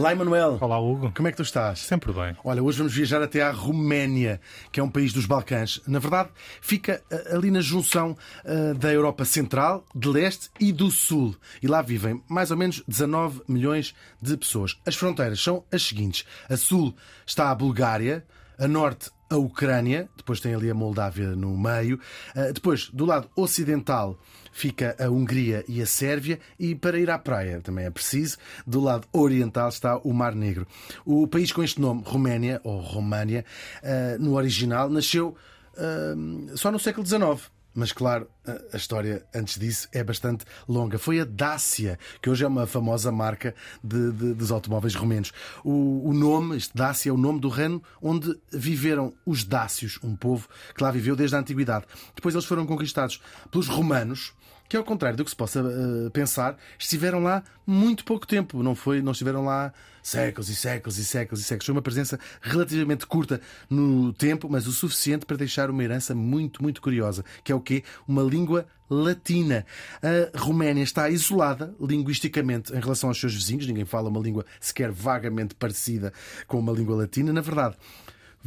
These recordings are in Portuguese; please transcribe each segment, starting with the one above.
Olá, Emanuel. Olá, Hugo. Como é que tu estás? Sempre bem. Olha, hoje vamos viajar até à Roménia, que é um país dos Balcãs. Na verdade, fica ah, ali na junção ah, da Europa Central, de Leste e do Sul. E lá vivem mais ou menos 19 milhões de pessoas. As fronteiras são as seguintes: a sul está a Bulgária, a norte a Ucrânia, depois tem ali a Moldávia no meio, Ah, depois do lado ocidental fica a Hungria e a Sérvia, e para ir à praia também é preciso, do lado oriental está o Mar Negro. O país com este nome, Roménia ou România, ah, no original, nasceu ah, só no século XIX. Mas claro, a- história antes disso é bastante longa. Foi a Dacia, que hoje é uma famosa marca de- de- dos automóveis romenos. O, o nome, este Dacia, é o nome do reino onde viveram os Dácios, um povo que lá viveu desde a antiguidade. Depois eles foram conquistados pelos romanos, que ao contrário do que se possa eh, pensar, estiveram lá muito pouco tempo. Não, foi, não estiveram lá séculos e séculos e séculos e séculos. Foi uma presença relativamente curta no tempo, mas o suficiente para deixar uma herança muito, muito curiosa, que é o quê? Uma língua latina. A Roménia está isolada linguisticamente em relação aos seus vizinhos. Ninguém fala uma língua sequer vagamente parecida com uma língua latina. Na verdade,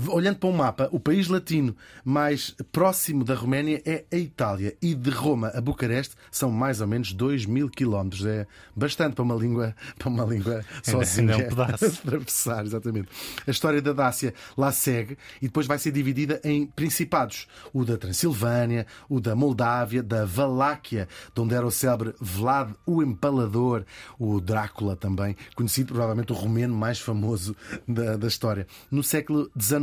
Olhando para o mapa, o país latino mais próximo da Roménia é a Itália e de Roma a Bucareste são mais ou menos 2 mil quilómetros. É bastante para uma língua, para uma língua sozinha. é um pedaço. atravessar, exatamente. A história da Dácia lá segue e depois vai ser dividida em principados: o da Transilvânia, o da Moldávia, da Valáquia, de onde era o célebre Vlad o Empalador, o Drácula também, conhecido provavelmente o romeno mais famoso da, da história. No século XIX,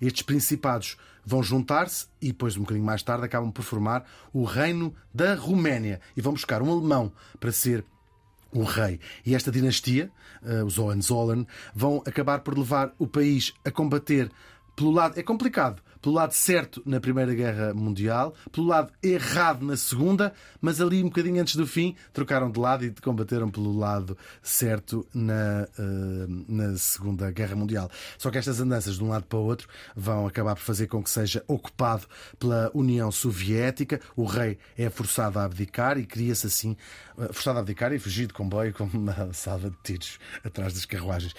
estes principados vão juntar-se e depois, um bocadinho mais tarde, acabam por formar o Reino da Roménia e vão buscar um alemão para ser o rei. E esta dinastia, eh, os Hohenzollern, vão acabar por levar o país a combater pelo lado. É complicado. Pelo lado certo na Primeira Guerra Mundial, pelo lado errado na Segunda, mas ali um bocadinho antes do fim trocaram de lado e combateram pelo lado certo na, eh, na Segunda Guerra Mundial. Só que estas andanças de um lado para o outro vão acabar por fazer com que seja ocupado pela União Soviética. O rei é forçado a abdicar e cria-se assim, eh, forçado a abdicar e fugir de comboio com uma salva de tiros atrás das carruagens.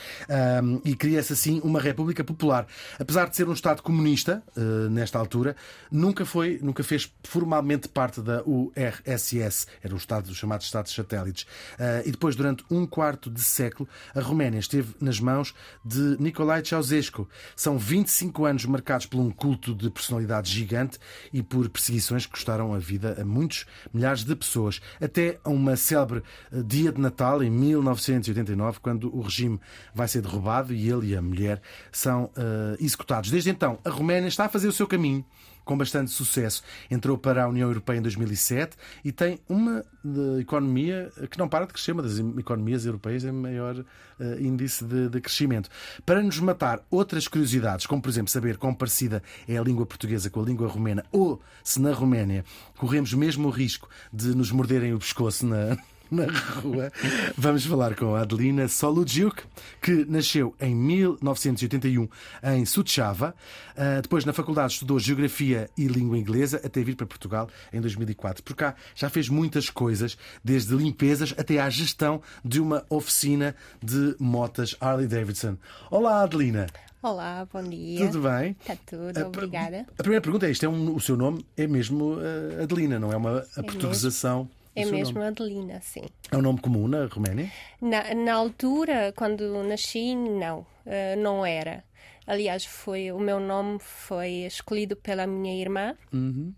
E cria-se assim uma República Popular. Apesar de ser um Estado comunista, nesta altura, nunca foi, nunca fez formalmente parte da URSS. Era o Estado dos chamados Estados satélites. Ah, e depois, durante um quarto de século, a Roménia esteve nas mãos de Nicolae Ceausescu. São 25 anos marcados por um culto de personalidade gigante e por perseguições que custaram a vida a muitos milhares de pessoas. Até a uma célebre eh, dia de Natal, em 1989, quando o regime vai ser derrubado e ele e a mulher são eh, executados. Desde então, a Roménia está a fazer o seu caminho com bastante sucesso. Entrou para a União Europeia em 2007 e tem uma eh, economia que não para de crescer, uma das economias europeias em maior eh, índice de, de crescimento. Para nos matar outras curiosidades, como por exemplo saber quão parecida é a língua portuguesa com a língua romena, ou se na Roménia corremos mesmo o risco de nos morderem o pescoço na, na rua. Vamos falar com a Adelina Soludziuk, que nasceu em 1981 em Suceava. Ah, Depois, na faculdade, estudou Geografia e Língua Inglesa até vir para Portugal em 2004. Por cá já fez muitas coisas, desde limpezas até à gestão de uma oficina de motas Harley Davidson. Olá, Adelina. Olá, bom dia. Tudo bem? Está tudo, A- obrigada. A primeira pergunta é: isto é um- o seu nome é mesmo ah, Adelina, não é uma a portuguesação? do É seu mesmo nome? Adelina, sim. É um nome comum na Roménia? Na, na altura, quando nasci, não, eh, não era. Aliás, foi o meu nome foi escolhido pela minha irmã Uhum.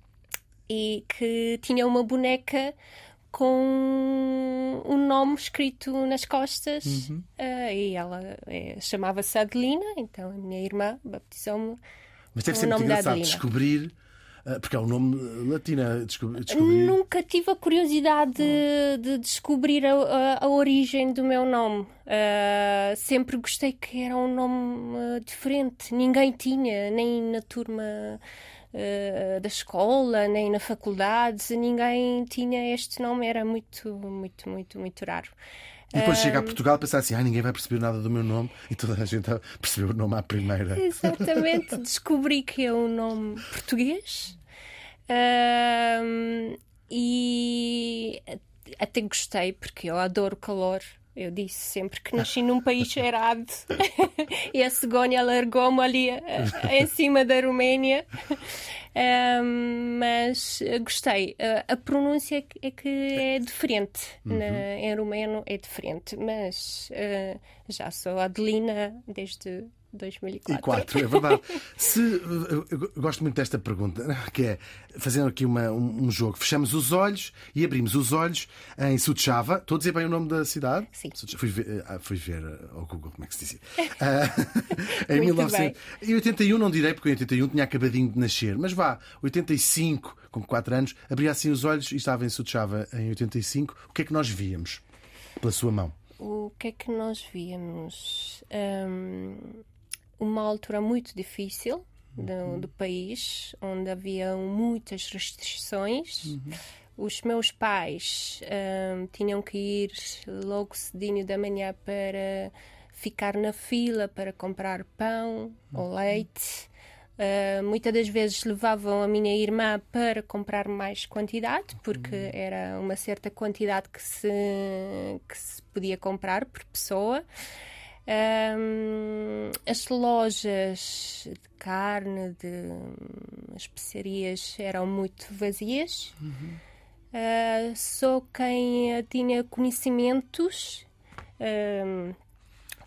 e que tinha uma boneca com um nome escrito nas costas Uhum. uh, e ela eh, chamava-se Adelina, então a minha irmã batizou-me. Mas deve ser muito engraçado descobrir, porque é um nome ah, latino, ah, descobrir. descobrir- Nunca tive a curiosidade de, de descobrir a, a- a origem do meu nome. Uh, sempre gostei que era um nome uh, diferente. Ninguém tinha, nem na turma uh, da escola, nem na faculdade. Ninguém tinha este nome. Era muito, muito, muito, muito raro. E depois chega a Portugal e pensa assim: ah, ninguém vai perceber nada do meu nome. E toda a gente percebeu o nome à primeira. Exatamente, descobri que é um nome português Ahm, e até gostei porque eu adoro calor. Eu disse sempre que nasci num país cheirado e a cegonha largou-me ali eh, em cima da Roménia. Ahm, mas eh, gostei. Eh, a pronúncia é que- é é diferente. Na- em romeno é diferente, mas eh, já sou Adelina desde 2004. E quatro, é verdade. Se, gosto muito desta pergunta, que é fazendo aqui uma- um, um jogo. Fechamos os olhos e abrimos os olhos em Suchava. Estou a dizer bem o nome da cidade? Sim. Fui ver, ah, fui ver ah, ao Google como é que se dizia. Ah, em Muito 1981 não direi, porque em 81 tinha acabadinho de nascer, mas vá, 85, com 4 anos, abria assim os olhos e estava em Suchava em 85. O que é que nós víamos pela sua mão? O que é que nós víamos? Hum, uma altura muito difícil do, do país, onde havia muitas restrições. Os meus pais hum, tinham que ir logo cedinho da manhã para ficar na fila para comprar pão ou leite. Uh, muitas das vezes levavam a minha irmã para comprar mais quantidade, porque era uma certa quantidade que se, que se podia comprar por pessoa. Um, as lojas de carne, de especiarias eram muito vazias. Uh, só quem tinha conhecimentos um,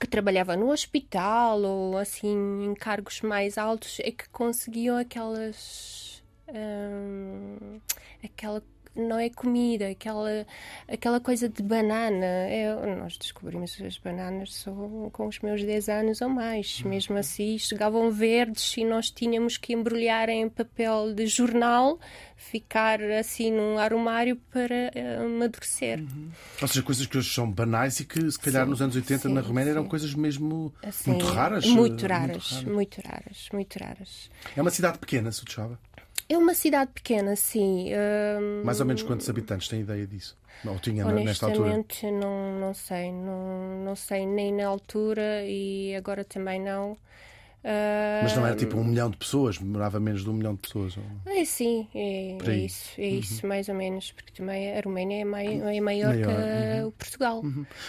que trabalhava no hospital ou assim em cargos mais altos é que conseguiam aquelas hum, aquela não é comida, aquela, aquela coisa de banana. É, nós descobrimos as bananas só com os meus 10 anos ou mais. Mesmo assim, chegavam verdes e nós tínhamos que embrulhar em papel de jornal, ficar assim num armário para eh, amadurecer. Ou seja, coisas que hoje são banais e que se calhar Sim, nos anos 80 na sim, Roménia eram sim. coisas mesmo Assim, muito raras. Muito eh, raras, muito raras, muito raras. É uma cidade pequena, Suchava. É uma cidade pequena, sim. hum, Mais ou menos quantos habitantes tem ideia disso? Não tinha nesta altura. honestamente, não, não sei. Não, não sei nem na altura e agora também não. Ah, Mas não era tipo um milhão de pessoas, morava menos de um milhão de pessoas. ou- É sim, é, é. Uhum. isso, é isso mais ou menos, porque também a Roménia é, mai, é maior, Maior, que uhum. o Portugal.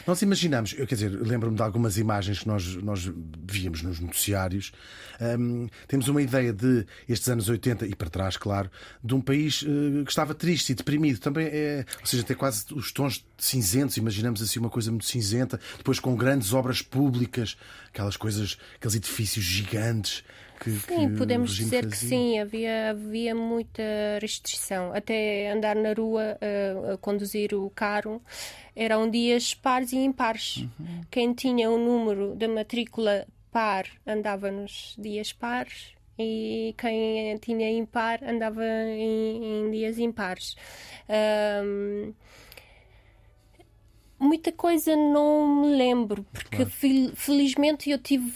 Nós imaginamos, eu quer dizer, lembro-me de algumas imagens que nós, nós víamos nos noticiários. Hum, temos uma ideia de estes anos 80 e para trás, claro, de um país eh, que estava triste e deprimido. Também é, ou seja, tem quase os tons cinzentos, imaginamos assim uma coisa muito cinzenta, depois com grandes obras públicas, aquelas coisas, aqueles edifícios gigantes. Que, que Sim, o podemos dizer que fazia. sim, havia, havia muita restrição. Até andar na rua a conduzir o carro eram dias pares e impares. Uhum. Quem tinha o número da matrícula par andava nos dias pares e quem tinha impar andava em, em dias impares. Ahm, muita coisa não me lembro, porque fel- felizmente eu tive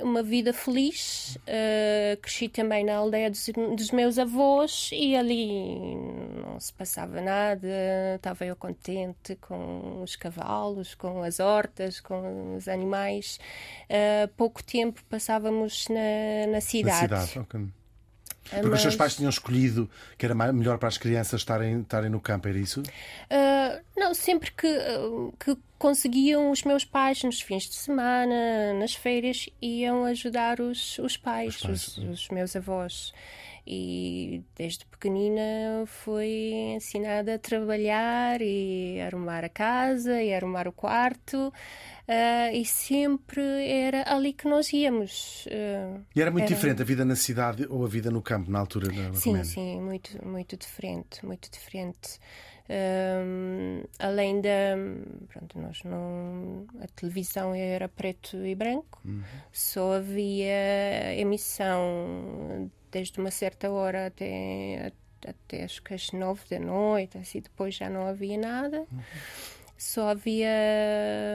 uma vida feliz. Uh, cresci também na aldeia dos, dos meus avós e ali não se passava nada. Estava eu contente com os cavalos, com as hortas, com os animais. Uh, pouco tempo passávamos na, na Na cidade. cidade, ok. Porque os seus Mas- pais tinham escolhido que era melhor para as crianças estarem, estarem no campo, era isso? Uh, não, sempre que, que conseguiam os meus pais nos fins de semana, nas férias, iam ajudar os, os pais, Os pais, os, os meus avós. E desde pequenina fui ensinada a trabalhar e arrumar a casa e arrumar o quarto. Uh, e sempre era ali que nós íamos. Uh, e era muito era... diferente a vida na cidade ou a vida no campo na altura da Sim, Roménia? sim, muito, muito diferente, muito diferente. Um, além da. Pronto, nós não. A televisão era preto e branco, uhum. só havia emissão desde uma certa hora até, até acho que às nove da noite, assim, depois já não havia nada. Uhum. Só havia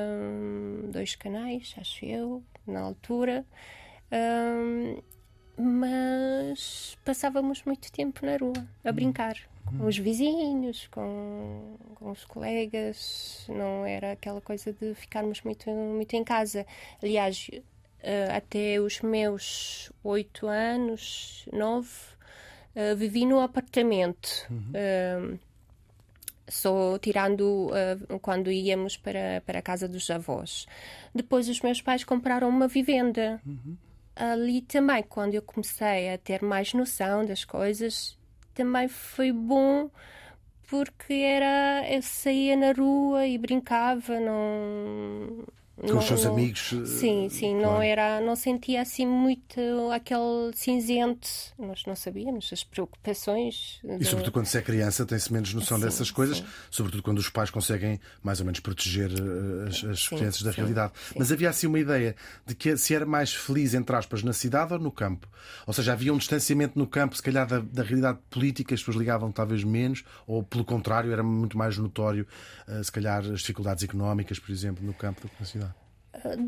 hum, dois canais, acho eu, na altura. Um, mas passávamos muito tempo na rua a brincar com os vizinhos, com, com os colegas. Não era aquela coisa de ficarmos muito, muito em casa. Aliás, uh, até os meus oito anos, nove, uh, vivi no apartamento. Uhum. Uh, só tirando quando íamos para, para a casa dos avós. Depois os meus pais compraram uma vivenda. Uhum. Ali também, quando eu comecei a ter mais noção das coisas, também foi bom porque era eu saía na rua e brincava, não com não, os seus amigos. Sim, eh, sim, claro. não era, não sentia assim muito aquele cinzento. Nós não sabíamos as preocupações. E sobretudo quando se é criança tem-se menos noção sim, dessas coisas, sim. sobretudo quando os pais conseguem mais ou menos proteger eh, as, as sim, crianças da realidade. Mas havia assim uma ideia de que se era mais feliz, entre aspas, na cidade ou no campo. Ou seja, havia um distanciamento no campo, se calhar da, da realidade política, as pessoas ligavam talvez menos, ou pelo contrário, era muito mais notório, eh, se calhar, as dificuldades económicas, por exemplo, no campo do que na cidade.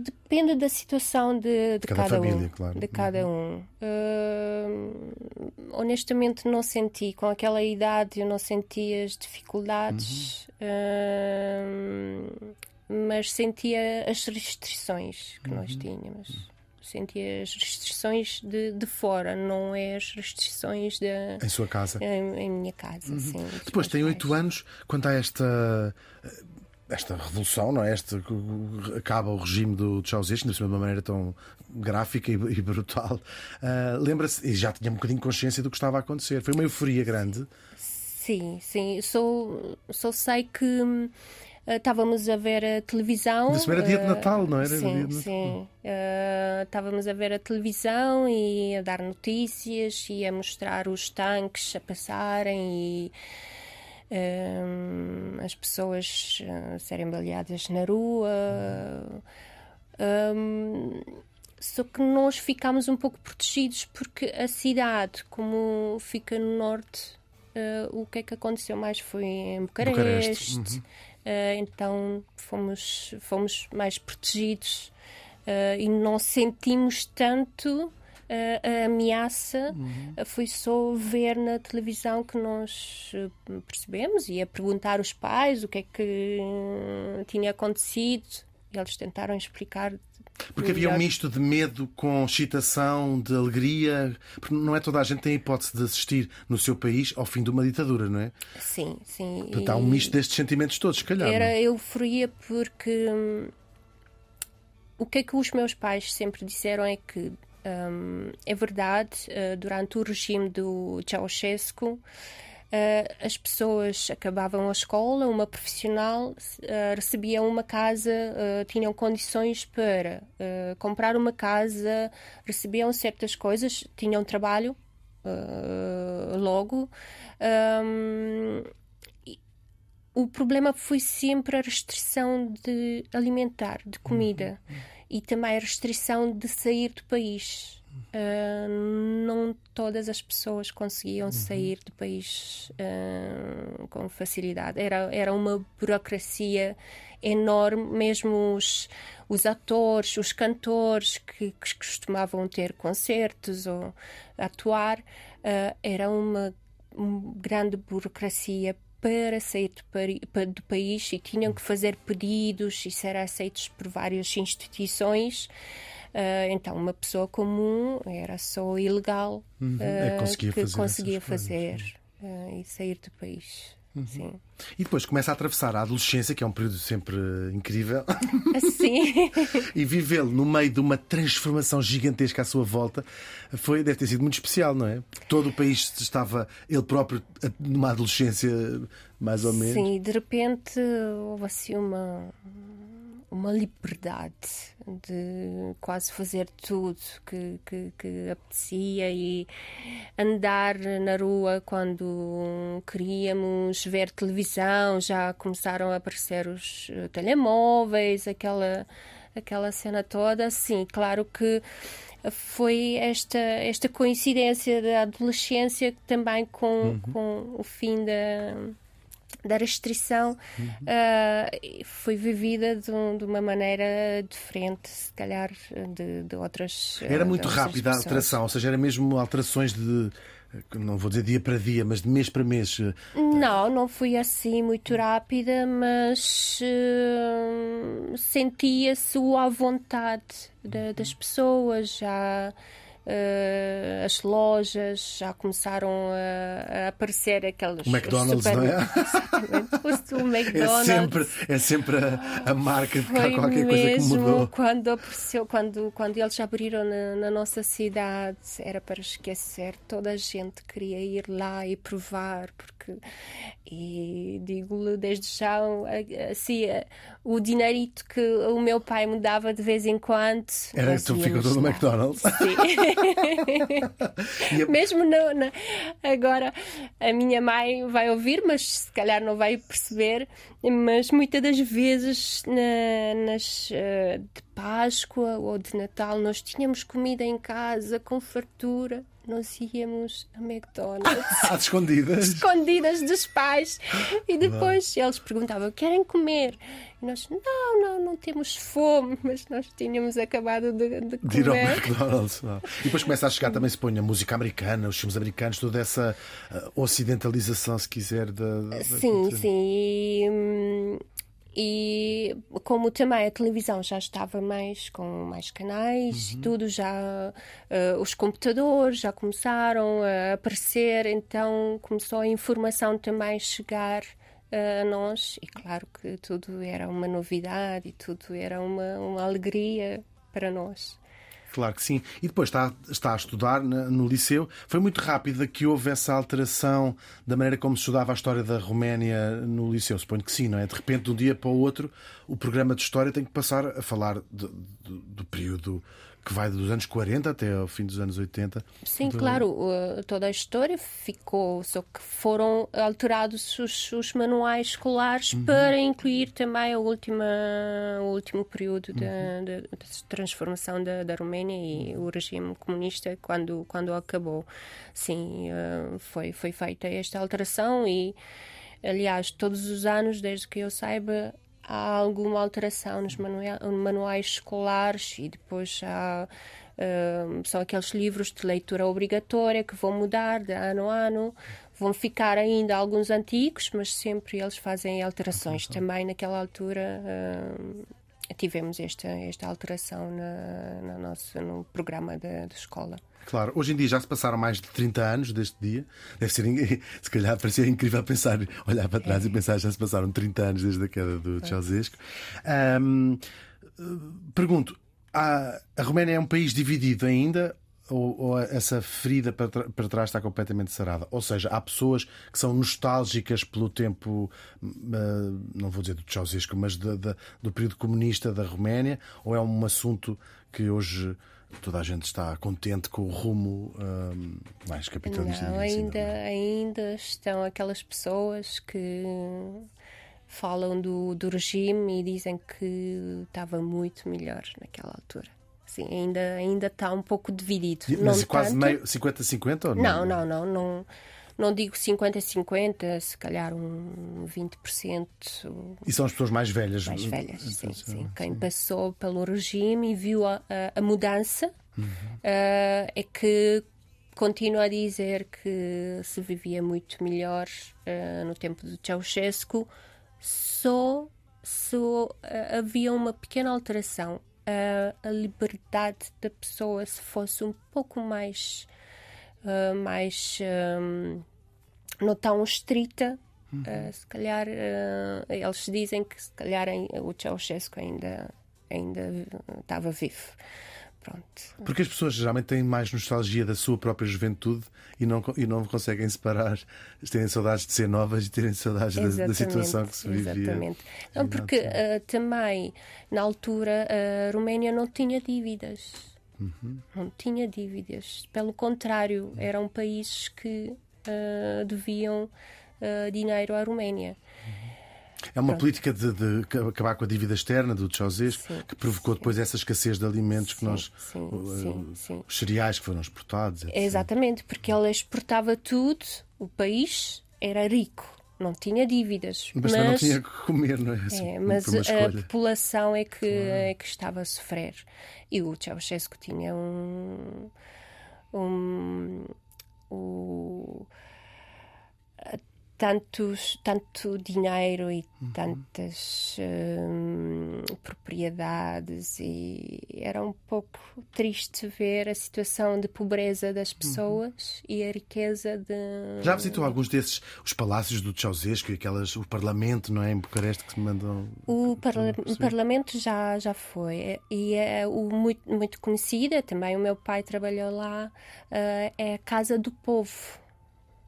Depende da situação de, de cada, cada, família, um. Claro. De cada um. Uh, honestamente, não senti. Com aquela idade, eu não senti as dificuldades, uhum. uh, mas sentia as restrições que uhum. nós tínhamos. Sentia as restrições de, de fora, não é as restrições de, em sua casa. Em, em minha casa, uhum. sim. Depois tem oito anos, quando há esta esta revolução, não é? Este, acaba o regime do Ceausescu de uma maneira tão gráfica e, e brutal. Uh, Lembra-se, e já tinha um bocadinho de consciência do que estava a acontecer. Foi uma euforia grande. Sim, sim. Só, só sei que uh, estávamos a ver a televisão. Isso era dia de Natal, não era? Sim, de sim. Uh, estávamos a ver a televisão e a dar notícias e a mostrar os tanques a passarem e as pessoas uh, serem baleadas na rua. Um, só que nós ficámos um pouco protegidos porque a cidade, como fica no norte, uh, o que é que aconteceu mais foi em Bucareste. Bucareste. Uhum. Uh, então fomos, fomos mais protegidos uh, e não sentimos tanto a, ameaça uhum. foi só ver na televisão que nós eh, percebemos e a perguntar aos pais o que é que eh, tinha acontecido. E eles tentaram explicar porque havia um misto de medo com excitação, de alegria. Porque não é toda a gente tem a hipótese de assistir no seu país ao fim de uma ditadura, não é? Sim, sim. Portanto, há um misto destes sentimentos todos, se calhar. Era não? euforia porque hum, o que é que os meus pais sempre disseram é que um, é verdade, uh, durante o regime do Ceausescu, Uh, as pessoas acabavam a escola, uma profissional uh, recebia uma casa, tinham condições para comprar uma casa, recebiam certas coisas, tinham trabalho logo. Um, o problema foi sempre a restrição de alimentar, de comida. Uhum e também a restrição de sair do país. Uh, não todas as pessoas conseguiam uhum. sair do país uh, com facilidade. Era, era uma burocracia enorme, mesmo os, os atores, os cantores que, que costumavam ter concertos ou atuar, uh, era uma, uma grande burocracia para sair do, do, país e tinham que fazer pedidos e ser aceitos por várias instituições. Uh, então, uma pessoa comum era só ilegal uhum. uh, é, conseguia que fazer conseguia fazer uh, e sair do país. Sim. E depois começa a atravessar a adolescência, que é um período sempre incrível, Sim. e vivê-lo no meio de uma transformação gigantesca à sua volta foi, deve ter sido muito especial, não é? Todo o país estava, ele próprio, numa adolescência mais ou menos. Sim, de repente houve assim uma, uma liberdade de quase fazer tudo que, que, que apetecia e andar na rua quando queríamos ver televisão, já começaram a aparecer os eh, telemóveis, aquela, aquela cena toda. Sim, claro que foi esta, esta coincidência da adolescência também com, com o fim da da restrição uh, foi vivida de, um- de uma maneira diferente, se calhar, de, de outras. Era uh, muito de outras rápida a pessoas. alteração, ou seja, era mesmo alterações de, não vou dizer dia para dia, mas de mês para mês. Não, não fui assim muito rápida, mas uh, sentia-se à vontade da- das pessoas, já uh, as lojas já começaram a, a aparecer aquelas. O McDonald's, super- não é? Exatamente, o- É McDonald's. sempre, é sempre a, a marca de Foi qualquer coisa que mudou. quando apareceu, quando, quando eles abriram na, na nossa cidade, era para esquecer. Toda a gente queria ir lá e provar, porque e digo-lhe desde já assim, o dinheirito que o meu pai me dava de vez em quando. Era nós tu ficou todo no. McDonald's. Sim. A- Mesmo no, na- agora a minha mãe vai ouvir, mas se calhar não vai perceber. Mas muitas das vezes na- nas eh, de Páscoa ou de Natal nós tínhamos comida em casa com fartura. Nós íamos a McDonald's Às escondidas. escondidas dos pais e depois eles perguntavam querem comer e nós não não não temos fome mas nós tínhamos acabado de, de De ir ao comer McDonald's. não. E depois começa a chegar também, se põe a música americana, os filmes americanos, toda essa uh, ocidentalização, se quiser, da. da- Sim, sim. E, hum, e como também a televisão já estava mais com mais canais, Uhum. tudo já eh, os computadores já começaram a aparecer, então começou a informação também chegar eh, a nós e claro que tudo era uma novidade e tudo era uma, uma alegria para nós. Claro que sim. E depois está, está a estudar no liceu. Foi muito rápida que houve essa alteração da maneira como se estudava a história da Roménia no liceu. Suponho que sim, não é? De repente, de um dia para o outro, o programa de história tem que passar a falar do período que vai dos anos 40 até ao fim dos anos 80. Sim, claro, uh, toda a história ficou, só que foram alterados os, os manuais escolares para incluir também a última, o último período da, da- da transformação da, da Roménia e o regime comunista quando, quando acabou. Sim, uh, foi, foi feita esta alteração e, aliás, todos os anos, desde que eu saiba, há alguma alteração nos manua- manuais escolares e depois há Hum, são aqueles livros de leitura obrigatória que vão mudar de ano a ano. Vão ficar ainda alguns antigos, mas sempre eles fazem alterações. Também naquela altura hum, tivemos esta, esta alteração na, na nossa, no programa da escola. Claro, hoje em dia já se passaram mais de 30 anos deste dia. Deve ser, se calhar, parecia incrível pensar, olhar para trás e pensar já se passaram 30 anos desde a queda do Ceausescu. Eh, pergunto, há- a Roménia é um país dividido ainda? Ou, ou essa ferida para, para trás está completamente sarada? Ou seja, há pessoas que são nostálgicas pelo tempo, hum, eh, não vou dizer do Ceausescu, mas do período comunista da Roménia? Ou é um assunto que hoje toda a gente está contente com o rumo hum, mais capitalista? Não, ainda, não é? ainda estão aquelas pessoas que falam do, do regime e dizem que estava muito melhor naquela altura. Sim, ainda, ainda está um pouco dividido. Mas não quase tanto. meio 50-50 ou não? Não, não, não, não. Não digo 50-50, se calhar um 20% E são as pessoas mais velhas? mais velhas. Sim, sim. Quem passou pelo regime e viu a, a- mudança eh, é que continua a dizer que se vivia muito melhor eh, no tempo do Ceausescu, só, só eh, havia uma pequena alteração. A liberdade da pessoa, se fosse um pouco mais, eh, mais eh, não tão estrita, Uh, se calhar uh, eles dizem que se calhar o Ceausescu ainda ainda estava vivo. Pronto. Porque as pessoas geralmente têm mais nostalgia da sua própria juventude e não, e não conseguem separar, terem saudades de ser novas e terem saudades da, da, situação que se vivia. Exatamente. Não, porque uh, também, na altura, a Roménia não tinha dívidas. Uhum. Não tinha dívidas. Pelo contrário, eram países que uh, deviam uh, dinheiro à Roménia. É uma Pronto. política de, de, acabar com a dívida externa do Ceausescu que provocou depois essa escassez de alimentos que nós. Sim, uh, sim, os cereais que foram exportados. Etc. Exatamente, porque ele exportava tudo, o país era rico. Não tinha dívidas. Mas, mas não tinha que comer, não é? Assim, é mas a população é que, é que estava a sofrer. E o Ceausescu tinha um. um, um tantos, tanto dinheiro e uhum. tantas hum, propriedades e era um pouco triste ver a situação de pobreza das uhum. pessoas uhum. e a riqueza de... Já visitou alguns desses, os palácios do Ceausescu e aquelas, o parlamento, não é, em Bucareste que se mandam... O, parla parlamento já, já foi e é o muito, muito conhecida, também o meu pai trabalhou lá, uh, é a Casa do Povo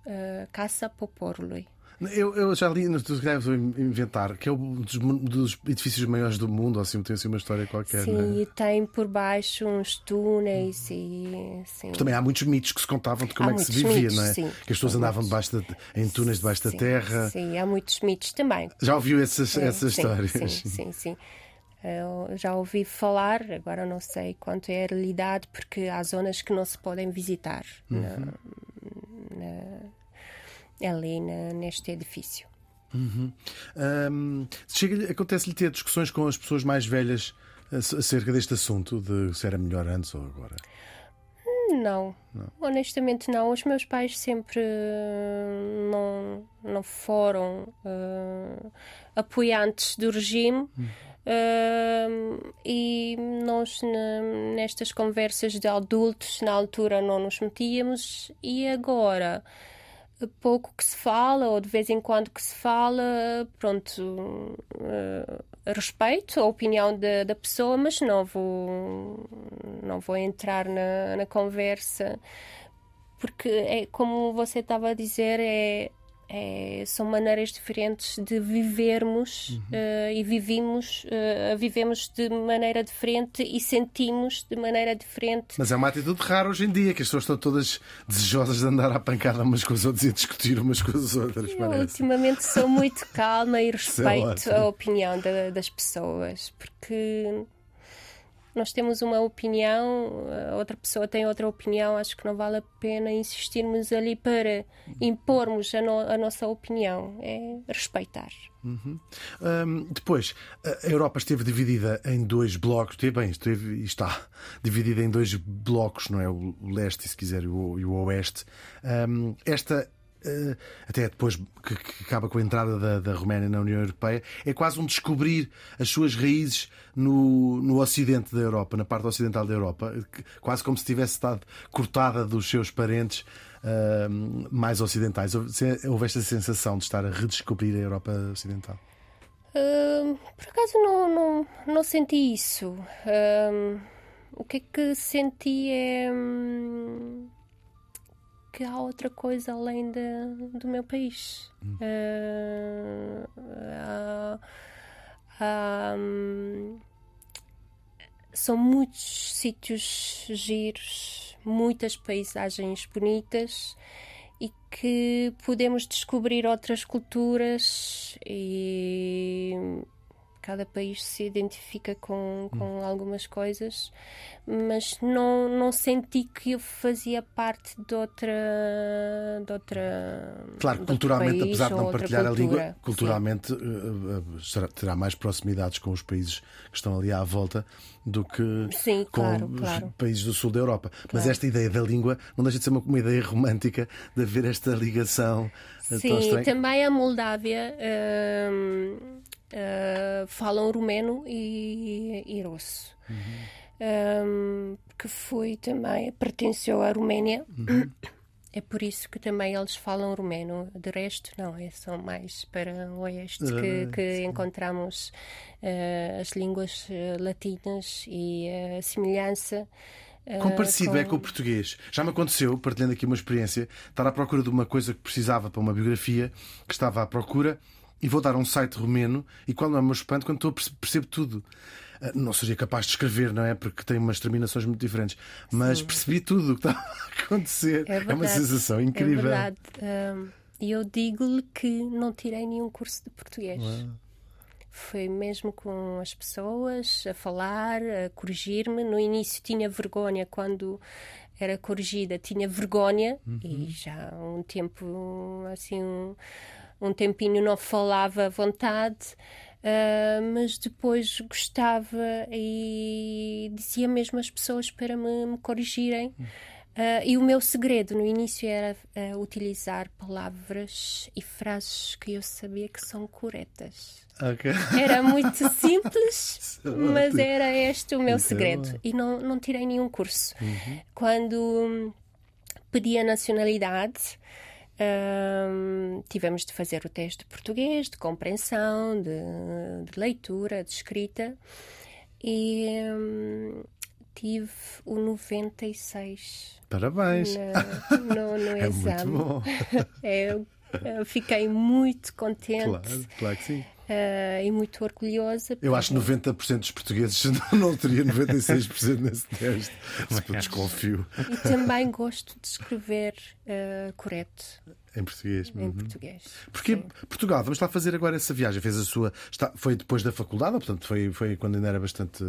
uh, Casa Poporului. Eu, eu, já li, nos deves inventar, que é um dos, dos, edifícios maiores do mundo, assim, tem assim uma história qualquer. Sim, né? e tem por baixo uns túneis e. Sim. Também há muitos mitos que se contavam de como há é que se vivia, mitos, não é? Sim, que as pessoas andavam debaixo de, em túneis debaixo sim, da terra. Sim, há muitos mitos também. Já ouviu essas, essas sim, histórias? Sim, sim, sim. Eu já ouvi falar, agora não sei quanto é a realidade, porque há zonas que não se podem visitar. Uhum. Na ali na, neste edifício. Uhum. Um, Acontece-lhe ter discussões com as pessoas mais velhas acerca deste assunto, de se era melhor antes ou agora? Não. não. honestamente não. Os meus pais sempre uh, não, não foram uh, apoiantes do regime. Hum. Uh, e nós nestas conversas de adultos na altura não nos metíamos e agora? Pouco que se fala, ou de vez em quando que se fala, pronto, uh, respeito a opinião da, da pessoa, mas não vou, não vou entrar na, na conversa, porque é como você estava a dizer, é é, são maneiras diferentes de vivermos uhum. uh, e vivimos, uh, vivemos de maneira diferente e sentimos de maneira diferente. Mas é uma atitude rara hoje em dia, que as pessoas estão todas desejosas de andar à pancada umas com as outras e discutir umas com as outras. Eu, ultimamente sou muito calma e é respeito a opinião das pessoas, porque nós temos uma opinião, outra pessoa tem outra opinião, acho que não vale a pena insistirmos ali para impormos a, no, a nossa opinião. É respeitar. Uhum. Um, depois, a Europa esteve dividida em dois blocos, esteve bem, esteve está dividida em dois blocos, não é? O leste, se quiser, e o, o oeste. Um, esta até depois que, que, acaba com a entrada da, da Roménia na União Europeia, é quase um descobrir as suas raízes no, no ocidente da Europa, na parte ocidental da Europa, quase como se tivesse estado cortada dos seus parentes uh, mais ocidentais. Houve esta sensação de estar a redescobrir a Europa Ocidental? Uh, por acaso não, não, não senti isso. o que é que senti é. Que há outra coisa além de, do meu país. Hum. Uh, uh, um, são muitos sítios giros, muitas paisagens bonitas e que podemos descobrir outras culturas e cada país se identifica com, com hum. algumas coisas, mas não, não senti que eu fazia parte de outra. De outra claro, culturalmente, país, apesar de não partilhar cultura. a língua, culturalmente uh, terá mais proximidades com os países que estão ali à volta do que Sim, com claro, os claro. países do sul da Europa. Claro. Mas esta ideia da língua não deixa de ser uma, uma ideia romântica de haver esta ligação. Sim, também a Moldávia. Hum, uh, falam rumeno e, e russo. Uhum. Um, que foi também, pertenceu à Roménia. Uhum. É por isso que também eles falam romeno. De resto, não, é só mais para o oeste que, Ah, que encontramos eh, as línguas eh, latinas e a semelhança. Quão parecido é com o português? Já me aconteceu, partilhando aqui uma experiência, estar à procura de uma coisa que precisava para uma biografia, que estava à procura, e vou dar um site romeno, e qual não é o meu espanto, quando estou percebo tudo. Ah, Não seria capaz de escrever, não é? Porque tem umas terminações muito diferentes. Mas percebi tudo o que estava a acontecer. É, uma verdade. sensação incrível. É verdade. E eu digo-lhe que não tirei nenhum curso de português. Foi mesmo com as pessoas, a falar, a corrigir-me. No início tinha vergonha quando era corrigida, tinha vergonha e já há um tempo, assim, um, um tempinho não falava à vontade. ah, mas depois gostava e dizia mesmo às pessoas para me, me corrigirem. Ah, e o meu segredo no início era ah, utilizar palavras e frases que eu sabia que são corretas. Ok. Era muito simples, mas era este o meu Isso é segredo. E não, não tirei nenhum curso. Quando hum, pedi a nacionalidade, hum, tivemos de fazer o teste de português, de compreensão, de, de leitura, de escrita. E hum, tive o 96 Parabéns. na- no, no É muito exame. bom. É, eu fiquei muito contente Claro, claro que sim. Eh, e muito orgulhosa. Eu acho que 90% dos portugueses não, não teria 96% nesse teste. Mas eu desconfio. E também gosto de escrever eh, correto Em português. em Uhum. português. Porque Sim. Portugal, vamos lá fazer agora essa viagem. Fez a sua. Está, foi depois da faculdade, ou, portanto, foi, foi quando ainda era bastante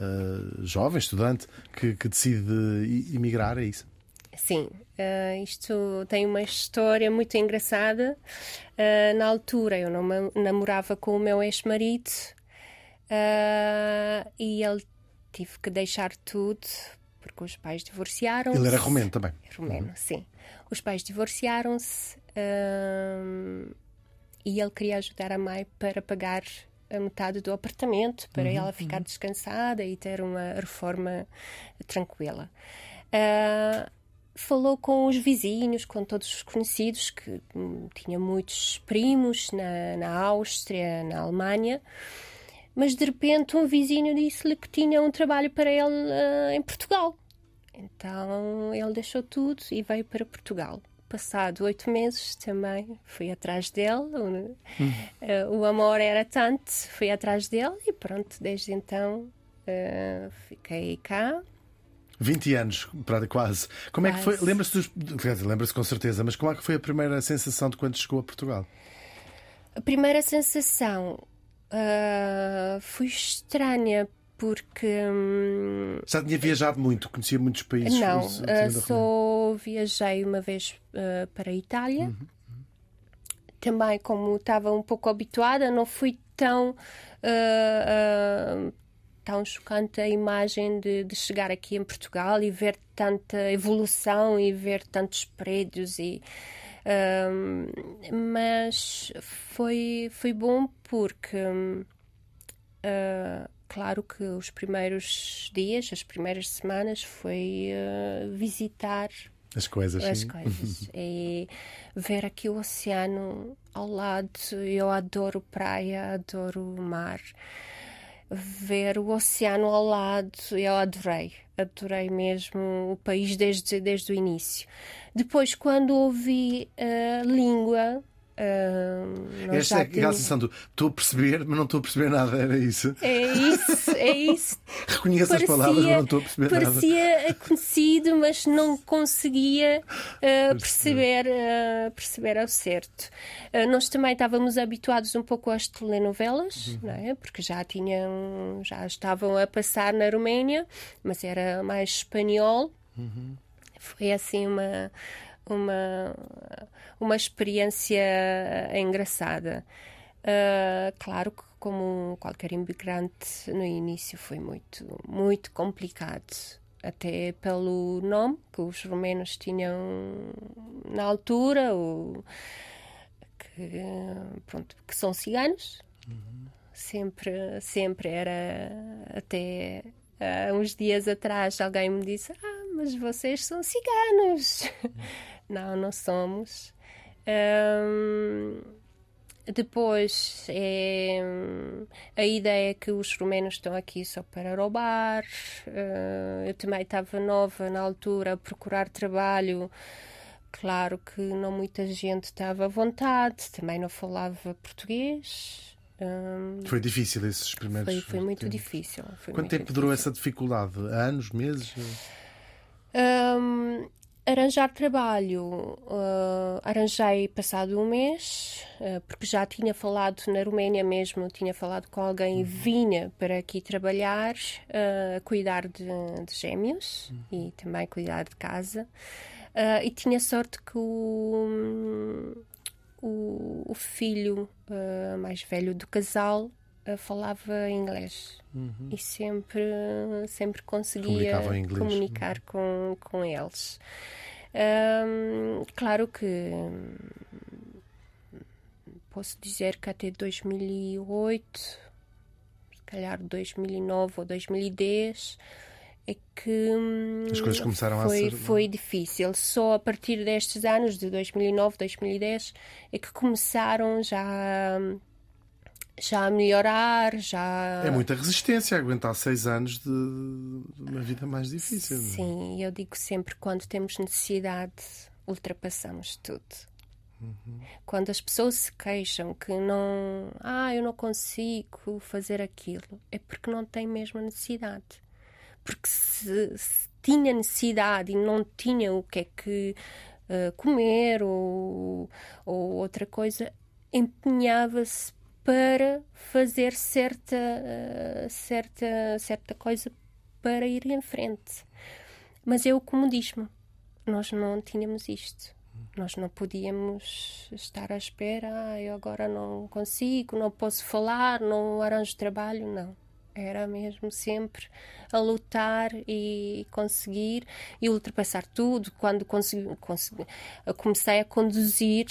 ah, jovem, estudante, que, que decide emigrar, é isso? Sim, eh, isto tem uma história muito engraçada. Eh, na altura eu não namorava com o meu ex-marido eh, e ele tive que deixar tudo porque os pais divorciaram. Ele era romeno também. Romeno, sim. Os pais divorciaram-se e ele queria ajudar a mãe para pagar a metade do apartamento para ela ficar descansada e ter uma reforma tranquila. Ah, falou com os vizinhos, com todos os conhecidos, que hum, tinha muitos primos na, na Áustria, na Alemanha. Mas de repente um vizinho disse-lhe que tinha um trabalho para ele ah, em Portugal. Então ele deixou tudo e veio para Portugal. Passado oito meses também fui atrás dele. O, eh, o amor era tanto, fui atrás dele e pronto, desde então eh, fiquei cá. 20 anos, quase. Como é que foi? Lembra-se dos. Lembra-se com certeza, mas como é que foi a primeira sensação de quando chegou a Portugal? A primeira sensação ah, foi estranha porque hum, Já tinha viajado muito, conhecia muitos países. Não, o- só viajei uma vez ah, para a Itália. Também, como estava um pouco habituada, não fui tão. ah, tão chocante a imagem de, de chegar aqui em Portugal e ver tanta evolução e ver tantos prédios e ahm, mas foi foi bom porque ah, claro que os primeiros dias, as primeiras semanas foi ah, visitar As coisas. as sim. coisas e ver aqui o oceano ao lado. Eu adoro praia, adoro o mar. Ver o oceano ao lado, eu adorei, adorei mesmo o país desde, desde o início. Depois, quando ouvi a língua, ah, nós Esta é aquela sensação do estou a perceber, mas não estou a perceber nada, era isso. É isso, é isso. Reconheço as palavras, mas não estou a perceber nada. parecia conhecido, mas não conseguia uh, perceber, uh, perceber ao certo. Uh, nós também estávamos habituados um pouco às telenovelas, Uhum. não é? porque já tinham, já estavam a passar na Roménia, mas era mais espanhol. Uhum. Foi assim uma uma uma experiência engraçada. Uh, claro que como qualquer imigrante no início foi muito muito complicado. Até pelo nome que os romenos tinham na altura o que pronto que são ciganos. Sempre sempre era até há uns dias atrás alguém me disse ah mas vocês são ciganos Não, não somos. Um, depois, é, a ideia é que os romenos estão aqui só para roubar. Uh, eu também estava nova na altura a procurar trabalho. Claro que não muita gente estava à vontade, também não falava português. Um, foi difícil esses primeiros Foi, foi muito tempos. difícil. Foi Quanto muito tempo durou essa dificuldade? Anos, meses? Um, Arranjar trabalho, uh, arranjei passado um mês, uh, porque já tinha falado na Roménia mesmo, tinha falado com alguém e uhum. vinha para aqui trabalhar, uh, cuidar de, de gêmeos uhum. e também cuidar de casa. e tinha sorte que o, o, o filho mais velho do casal falava inglês uhum. e sempre sempre conseguia comunicar com, com eles. Um, claro que posso dizer que até 2008, se calhar 2009 ou 2010, é que as coisas começaram foi, a ser foi difícil. Só a partir destes anos, de 2009, 2010, é que começaram já já a melhorar, já. É muita resistência a aguentar seis anos de uma vida mais difícil. É? Sim, eu digo sempre: quando temos necessidade, ultrapassamos tudo. Uhum. Quando as pessoas se queixam que não, ah, eu não consigo fazer aquilo, é porque não têm mesmo necessidade. Porque se, se tinha necessidade e não tinha o que é que uh, comer ou, ou outra coisa, empenhava-se para fazer certa, uh, certa, certa coisa para ir em frente. Mas é o comodismo. Nós não tínhamos isto. Nós não podíamos estar à espera, ah, eu agora não consigo, não posso falar, não arranjo trabalho, não. Era mesmo sempre a lutar e conseguir e ultrapassar tudo. Quando consegui, consegui comecei a conduzir,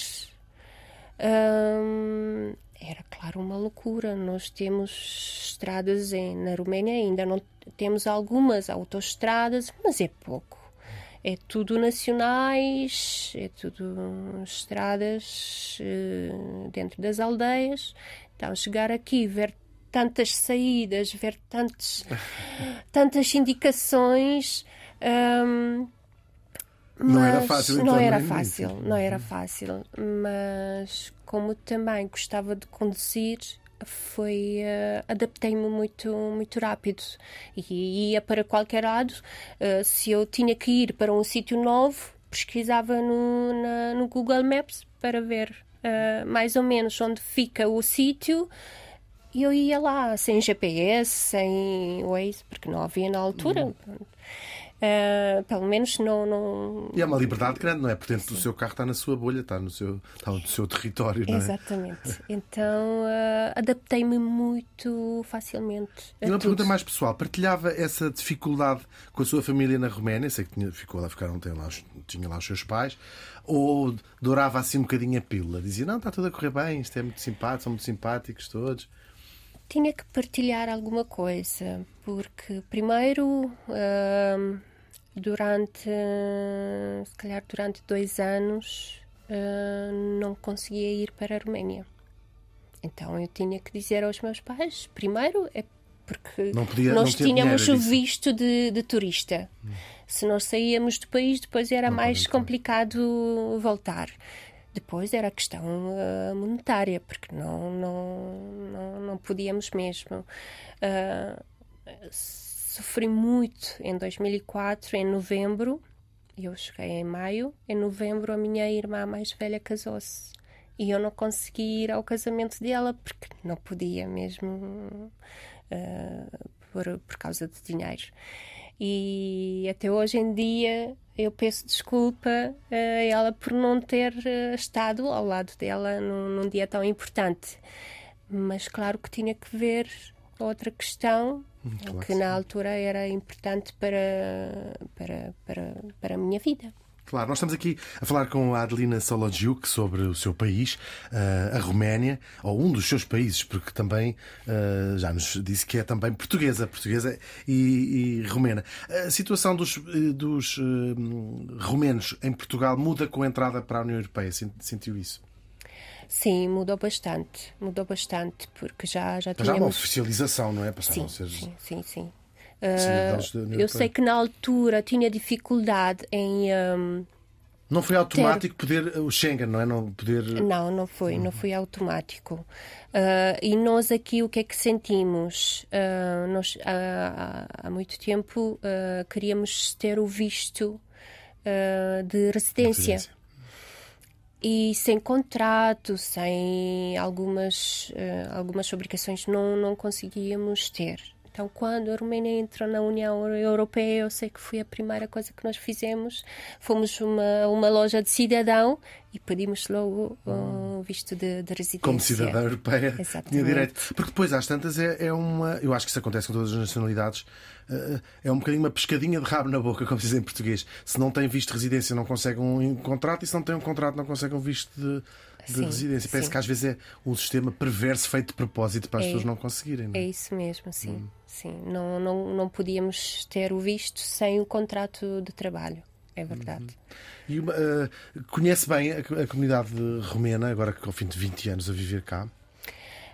hum, era, claro, uma loucura. Nós temos estradas em, na Roménia, ainda não temos algumas autoestradas, mas é pouco. É tudo nacionais, é tudo estradas uh, dentro das aldeias. Então, chegar aqui, ver tantas saídas, ver tantos, tantas indicações. Um, não era fácil, então, não era fácil, não era fácil, mas como também gostava de conduzir, foi uh, adaptei-me muito muito rápido. E ia para qualquer lado. Uh, se eu tinha que ir para um sítio novo pesquisava no, na, no Google Maps para ver uh, mais ou menos onde fica o sítio. E eu ia lá sem GPS sem Waze porque não havia na altura uhum. Uh, pelo menos não, não. E é uma liberdade grande, não é? Portanto, Sim. o seu carro está na sua bolha, está no seu, está no seu território, não é? Exatamente. Então uh, adaptei-me muito facilmente. E uma pergunta mais pessoal: partilhava essa dificuldade com a sua família na Roménia? Sei que tinha, ficou lá, ficaram, tinha lá, tinha lá os seus pais. Ou dourava assim um bocadinho a pílula? Dizia, não, está tudo a correr bem, isto é muito simpático, são muito simpáticos todos tinha que partilhar alguma coisa, porque primeiro uh, durante se calhar durante dois anos uh, não conseguia ir para a Roménia. Então eu tinha que dizer aos meus pais, primeiro é porque podia, nós tínhamos o visto de, de turista. Hum. Se nós saíamos do país, depois era não mais complicado voltar. Depois era a questão uh, monetária, porque não, não, não, não podíamos mesmo. Uh, sofri muito em 2004, em novembro. Eu cheguei em maio. Em novembro, a minha irmã mais velha casou-se. E eu não consegui ir ao casamento dela porque não podia mesmo uh, por, por causa de dinheiro. E até hoje em dia eu peço desculpa a ela por não ter eh, estado ao lado dela num, num dia tão importante. Mas claro que tinha que ver outra questão hum, claro que na altura era importante para, para, para, para a minha vida. Claro, nós estamos aqui a falar com a Adelina Sologiuk sobre o seu país, eh, a Roménia, ou um dos seus países, porque também eh, já nos disse que é também portuguesa, portuguesa e, e romena. A situação dos, eh, dos romenos em Portugal muda com a entrada para a União Europeia, sentiu isso? Sim, mudou bastante, mudou bastante, porque já, já tínhamos... Já há uma oficialização, não é? Passaram sim, a ser... sim, sim, sim. Uh, eu sei que na altura tinha dificuldade em. Um, não foi automático ter... poder o Schengen, não é? Não, poder... não, não foi, uhum. não foi automático. Uh, e nós aqui o que é que sentimos? Uh, nós há muito tempo queríamos ter o visto de residência. residência. E sem contrato, sem algumas, algumas obrigações, não, não conseguíamos ter. Então, quando a Romênia entrou na União Europeia, eu sei que foi a primeira coisa que nós fizemos. Fomos uma uma loja de cidadão e pedimos logo o visto de, de, residência. Como cidadã europeia, Exatamente. tinha direito. Porque depois, às tantas, é, é, uma. Eu acho que isso acontece com todas as nacionalidades. Eh, é um bocadinho uma pescadinha de rabo na boca, como se diz em português. Se não tem visto de residência, não consegue um contrato, e se não tem um contrato, não consegue um visto de de sim, residência. Parece sim. que às vezes é um sistema perverso feito de propósito para as é, pessoas não conseguirem. Não é? é isso mesmo, sim. Hum. Sim. Não, não, não podíamos ter o visto sem o contrato de trabalho. É verdade. Uhum. E uh, conhece bem a, a, comunidade romena, agora que ao fim de 20 anos a viver cá?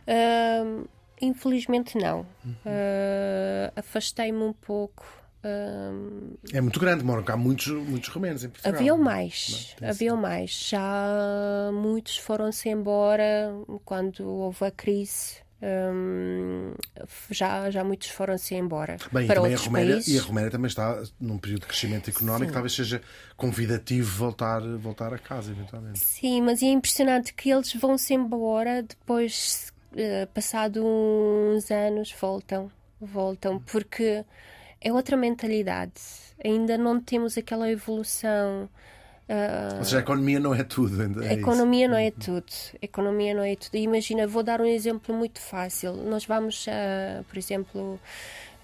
Uh, infelizmente não. Uhum. Uh, Afastei-me um pouco é muito grande, moram cá muitos, muitos romenos em Portugal. Havia mais, havia mais. Já muitos foram-se embora quando houve a crise. Já, já muitos foram-se embora. Bem, para e, a Roménia, países. e a Roménia também está num período de crescimento económico, Sim. talvez seja convidativo voltar, voltar a casa, eventualmente. Sim, mas é impressionante que eles vão-se embora, depois, uh, passado uns anos, voltam. Voltam, porque é outra mentalidade. Ainda não temos aquela evolução. Uh, Ou seja, a economia não é tudo. É a economia isso. não é uhum. tudo. Economia não é tudo. imagina, vou dar um exemplo muito fácil. Nós vamos, uh, por exemplo,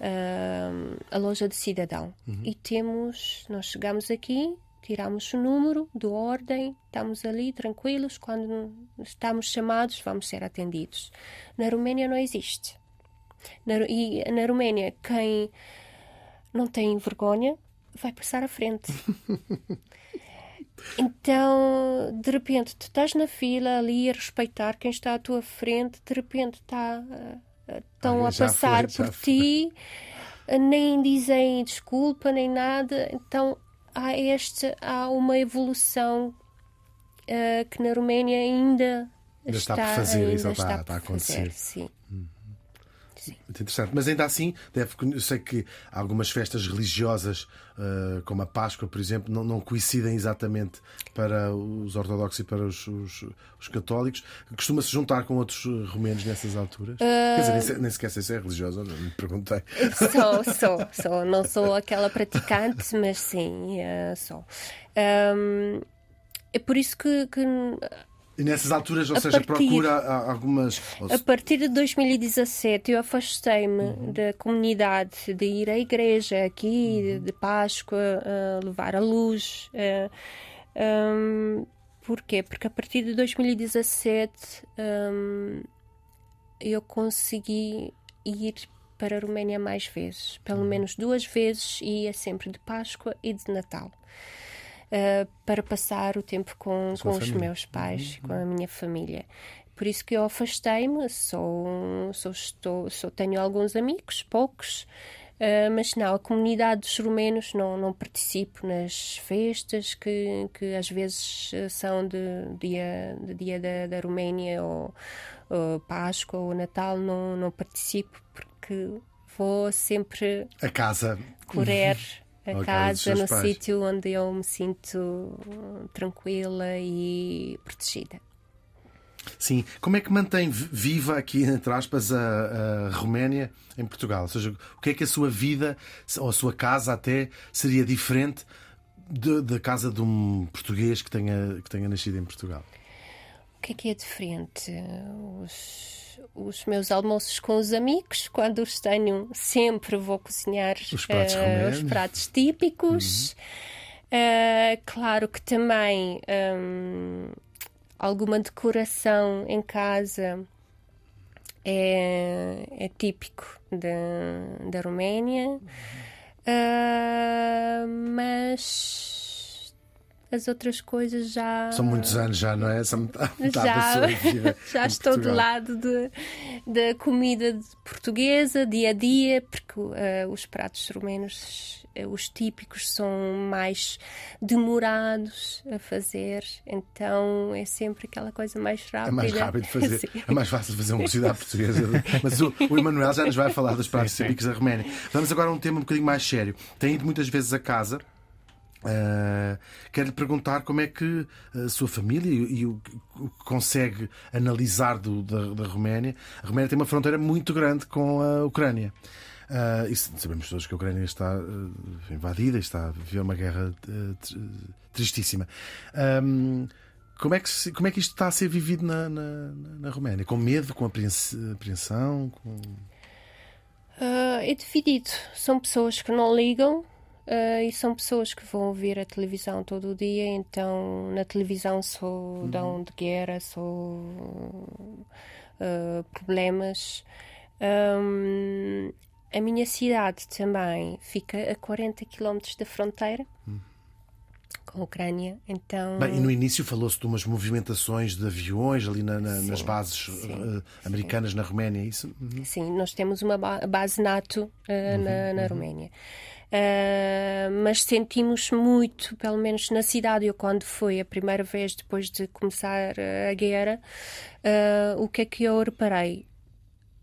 uh, a loja de cidadão uhum. e temos, nós chegamos aqui, tiramos o número de ordem, estamos ali tranquilos. Quando estamos chamados, vamos ser atendidos. Na Roménia não existe. Na, e na Roménia, quem não tem vergonha, vai passar à frente. então, de repente, tu estás na fila ali a respeitar quem está à tua frente, de repente está, estão a passar foi, por ti, uh, nem dizem desculpa nem nada. Então, há, este, há uma evolução uh, que na Roménia ainda, ainda está, está, a fazer, ainda está, está, está a acontecer. Fazer, sim. Hum. Muito interessante. Mas ainda assim, deve, eu sei que algumas festas religiosas, uh, como a Páscoa, por exemplo, não, não, coincidem exatamente para os ortodoxos e para os, os, os católicos. Costuma-se juntar com outros romenos nessas alturas? Uh... Quer dizer, nem, sequer sei se é religiosa, não me perguntei. Sou, sou, sou. Não sou aquela praticante, mas sim, uh, sou. Um, é por isso que, que e nessas alturas, ou a seja, partir, procura algumas. A partir de 2017, eu afastei-me uhum. da comunidade de ir à igreja aqui, uhum. de Páscoa, uh, levar a luz. Uh, um, porquê? Porque a partir de 2017 um, eu consegui ir para a Roménia mais vezes. Pelo uhum. menos duas vezes, e ia sempre de Páscoa e de Natal uh, para passar o tempo com, com os meus pais, uhum. com a minha família. Por isso que eu afastei-me, sou, sou, estou, sou, tenho alguns amigos, poucos, Uh, mas não, a comunidade dos romenos não, não participo nas festas que, que às vezes são de dia, de dia da, da Roménia ou, ou, Páscoa ou Natal, não, não participo porque vou sempre a casa correr a casa, no sítio onde eu me sinto tranquila e protegida. Sim. Como é que mantém viva aqui, entre aspas, a, a Roménia em Portugal? Ou seja, o que é que a sua vida, ou a sua casa até, seria diferente da casa de um português que tenha, que tenha nascido em Portugal? O que é que é diferente? Os os meus almoços com os amigos, quando os tenho, sempre vou cozinhar os pratos, uh, os pratos típicos. Uhum. Uh, claro que também um, alguma decoração em casa é, é típico da, da Roménia, uh, mas as outras coisas já. São muitos anos já, não é? São metade, metade já, da sua vida. já estou Portugal. do lado da comida portuguesa, dia a dia, porque uh, os pratos romenos, uh, os típicos, são mais demorados a fazer, então é sempre aquela coisa mais rápida. É mais rápido de fazer, Sim. é mais fácil de fazer uma cozinha portuguesa. Mas o, o Emanuel já nos vai falar dos pratos típicos da Roménia. Vamos agora a um tema um bocadinho mais sério. Tem ido muitas vezes a casa. Uh, Quero-lhe perguntar como é que a sua família e, o, que consegue analisar do, da, da Roménia. A Roménia tem uma fronteira muito grande com a Ucrânia. Uh, e sabemos todos que a Ucrânia está uh, invadida, está a viver uma guerra tristíssima. Um, como é, que, se- como é que isto está a ser vivido na, na, na Roménia? Com medo, com apreens- apreensão? Com... É dividido. São pessoas que não ligam ah, e são pessoas que vão ouvir a televisão todo o dia. Então, na televisão só dão de guerra, só ah, problemas. Ahm, a minha cidade também fica a 40 km da fronteira com a Ucrânia. Então, Bem, e no início falou-se de umas movimentações de aviões ali na- na- nas bases uh, americanas na Roménia, é isso? Uhum. Sim, nós temos uma ba- base NATO uh, na, na Roménia. Uh, mas sentimos muito, pelo menos na cidade, eu quando fui a primeira vez depois de começar a guerra, uh, o que é que eu reparei?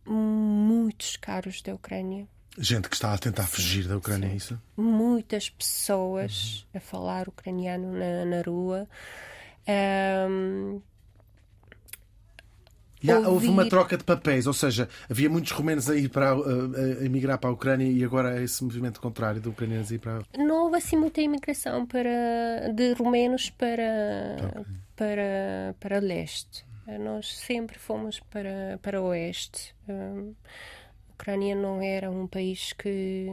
Muitos carros da Ucrânia, Gente que está a tentar fugir da Ucrânia, é isso? muitas pessoas a falar ucraniano na, na rua. Um, E há- houve uma Ouvir- troca de papéis, ou seja, havia muitos romenos a ir para a, a- emigrar para a Ucrânia e agora é esse movimento contrário de ucranianos a ir para a... não houve assim muita imigração para, de romenos para, para, para leste. Nós sempre fomos para, para oeste. Hum, a Ucrânia não era um país que,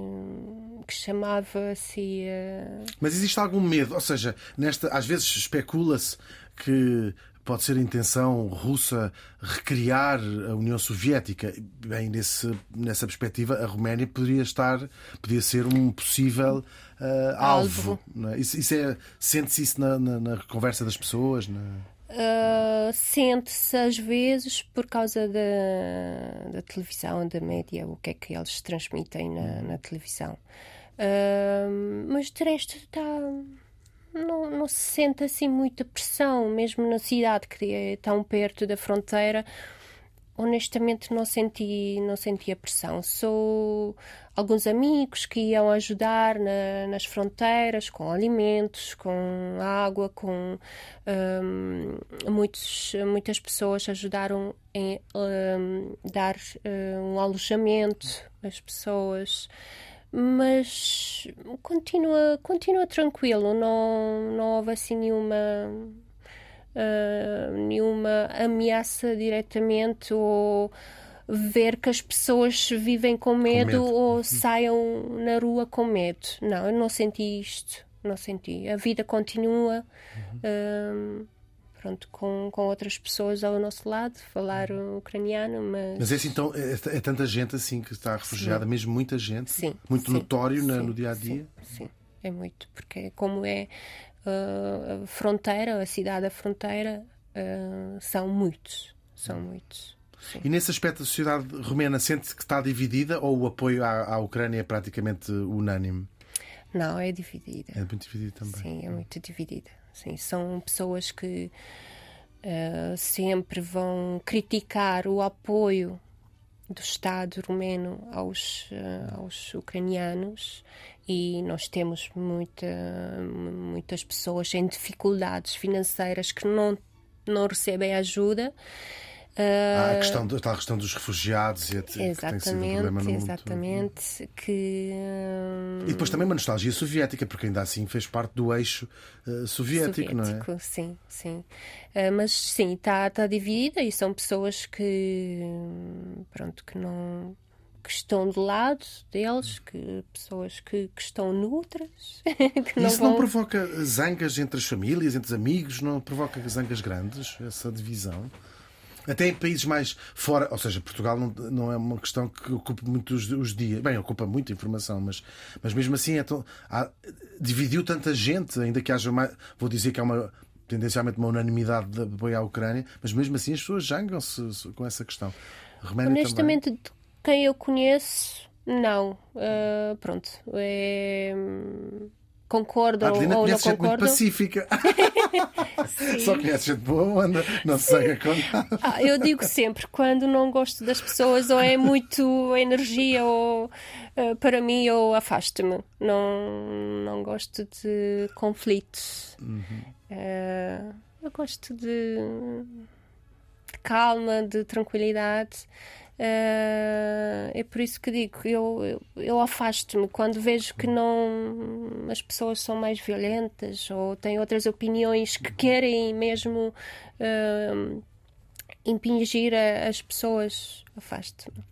que chamava-se. eh, Mas existe algum medo? Ou seja, nesta, às vezes especula-se que pode ser a intenção russa recriar a União Soviética. Bem, nesse, nessa perspectiva, a Roménia poderia estar, podia ser um possível ah, alvo. Alvo. é? Isso, isso é, sente-se isso na, na- na conversa das pessoas? na- Uh, sente-se às vezes por causa da, da televisão, da média, o que é que eles transmitem na, na televisão. Uh, mas de resto está. Não, não se sente assim muita pressão, mesmo na cidade que é tão perto da fronteira. Honestamente não senti, não senti a pressão. Sou alguns amigos que iam ajudar na- nas fronteiras com alimentos, com água, com hum, muitos, muitas pessoas ajudaram em hum, dar hum, um alojamento às pessoas. Mas continua, continua tranquilo, não, não houve assim nenhuma uh, nenhuma ameaça diretamente ou ver que as pessoas vivem com medo, medo. ou saiam na rua com medo. Não, eu não senti isto. Não senti. A vida continua. um, pronto, com, com outras pessoas ao nosso lado, falar ucraniano, mas. Mas é assim, então, é, é tanta gente assim que está refugiada, mesmo muita gente, Sim, muito sim, notório na- sim, no dia a dia. Sim, é muito, porque como é uh, a fronteira, a cidade da fronteira, uh, são muitos, são muitos. Sim. E nesse aspecto, a sociedade romena sente que está dividida ou o apoio à, à Ucrânia é praticamente unânime? Não, é dividida. É muito dividido também. Sim, é muito dividida. Sim, são pessoas que uh, sempre vão criticar o apoio do Estado rumeno aos, uh, aos ucranianos e nós temos muita, muitas pessoas em dificuldades financeiras que não, não recebem ajuda. Uh, a questão, do- a questão dos refugiados e que tem sido um Exatamente, problema no mundo. exatamente. Que, E depois também uma nostalgia soviética, porque ainda assim fez parte do eixo eh, soviético, não é? soviético, sim, sim. Ah, mas sim, está tá dividida e são pessoas que, pronto, que não, que estão do lado deles, que pessoas que, que estão neutras. Que Isso não vão... provoca zangas entre as famílias, entre os amigos? Não provoca zangas grandes, essa divisão? Até em países mais fora, ou seja, Portugal não, não é uma questão que ocupa muito os, os dias. Bem, ocupa muita informação, mas, mas mesmo assim é tão, há, dividiu tanta gente, ainda que haja mais. Vou dizer que há uma tendencialmente uma unanimidade de apoio à Ucrânia, mas mesmo assim as pessoas zangam-se com essa questão. Honestamente, de quem eu conheço, não. Uh, pronto. É concordo ou, ou não concordo. muito pacífica. Só conheces gente boa, anda, não se sabe com nada. Ah, eu digo sempre, quando não gosto das pessoas, ou é muito energia, ou uh, para mim, ou afasto-me. Não, não gosto de conflitos. Uhum. Uh, eu gosto de, de calma, de tranquilidade. Uh, é por isso que digo, eu, eu, afasto-me quando vejo que não as pessoas são mais violentas ou têm outras opiniões que querem mesmo uh, impingir as pessoas, afasto-me.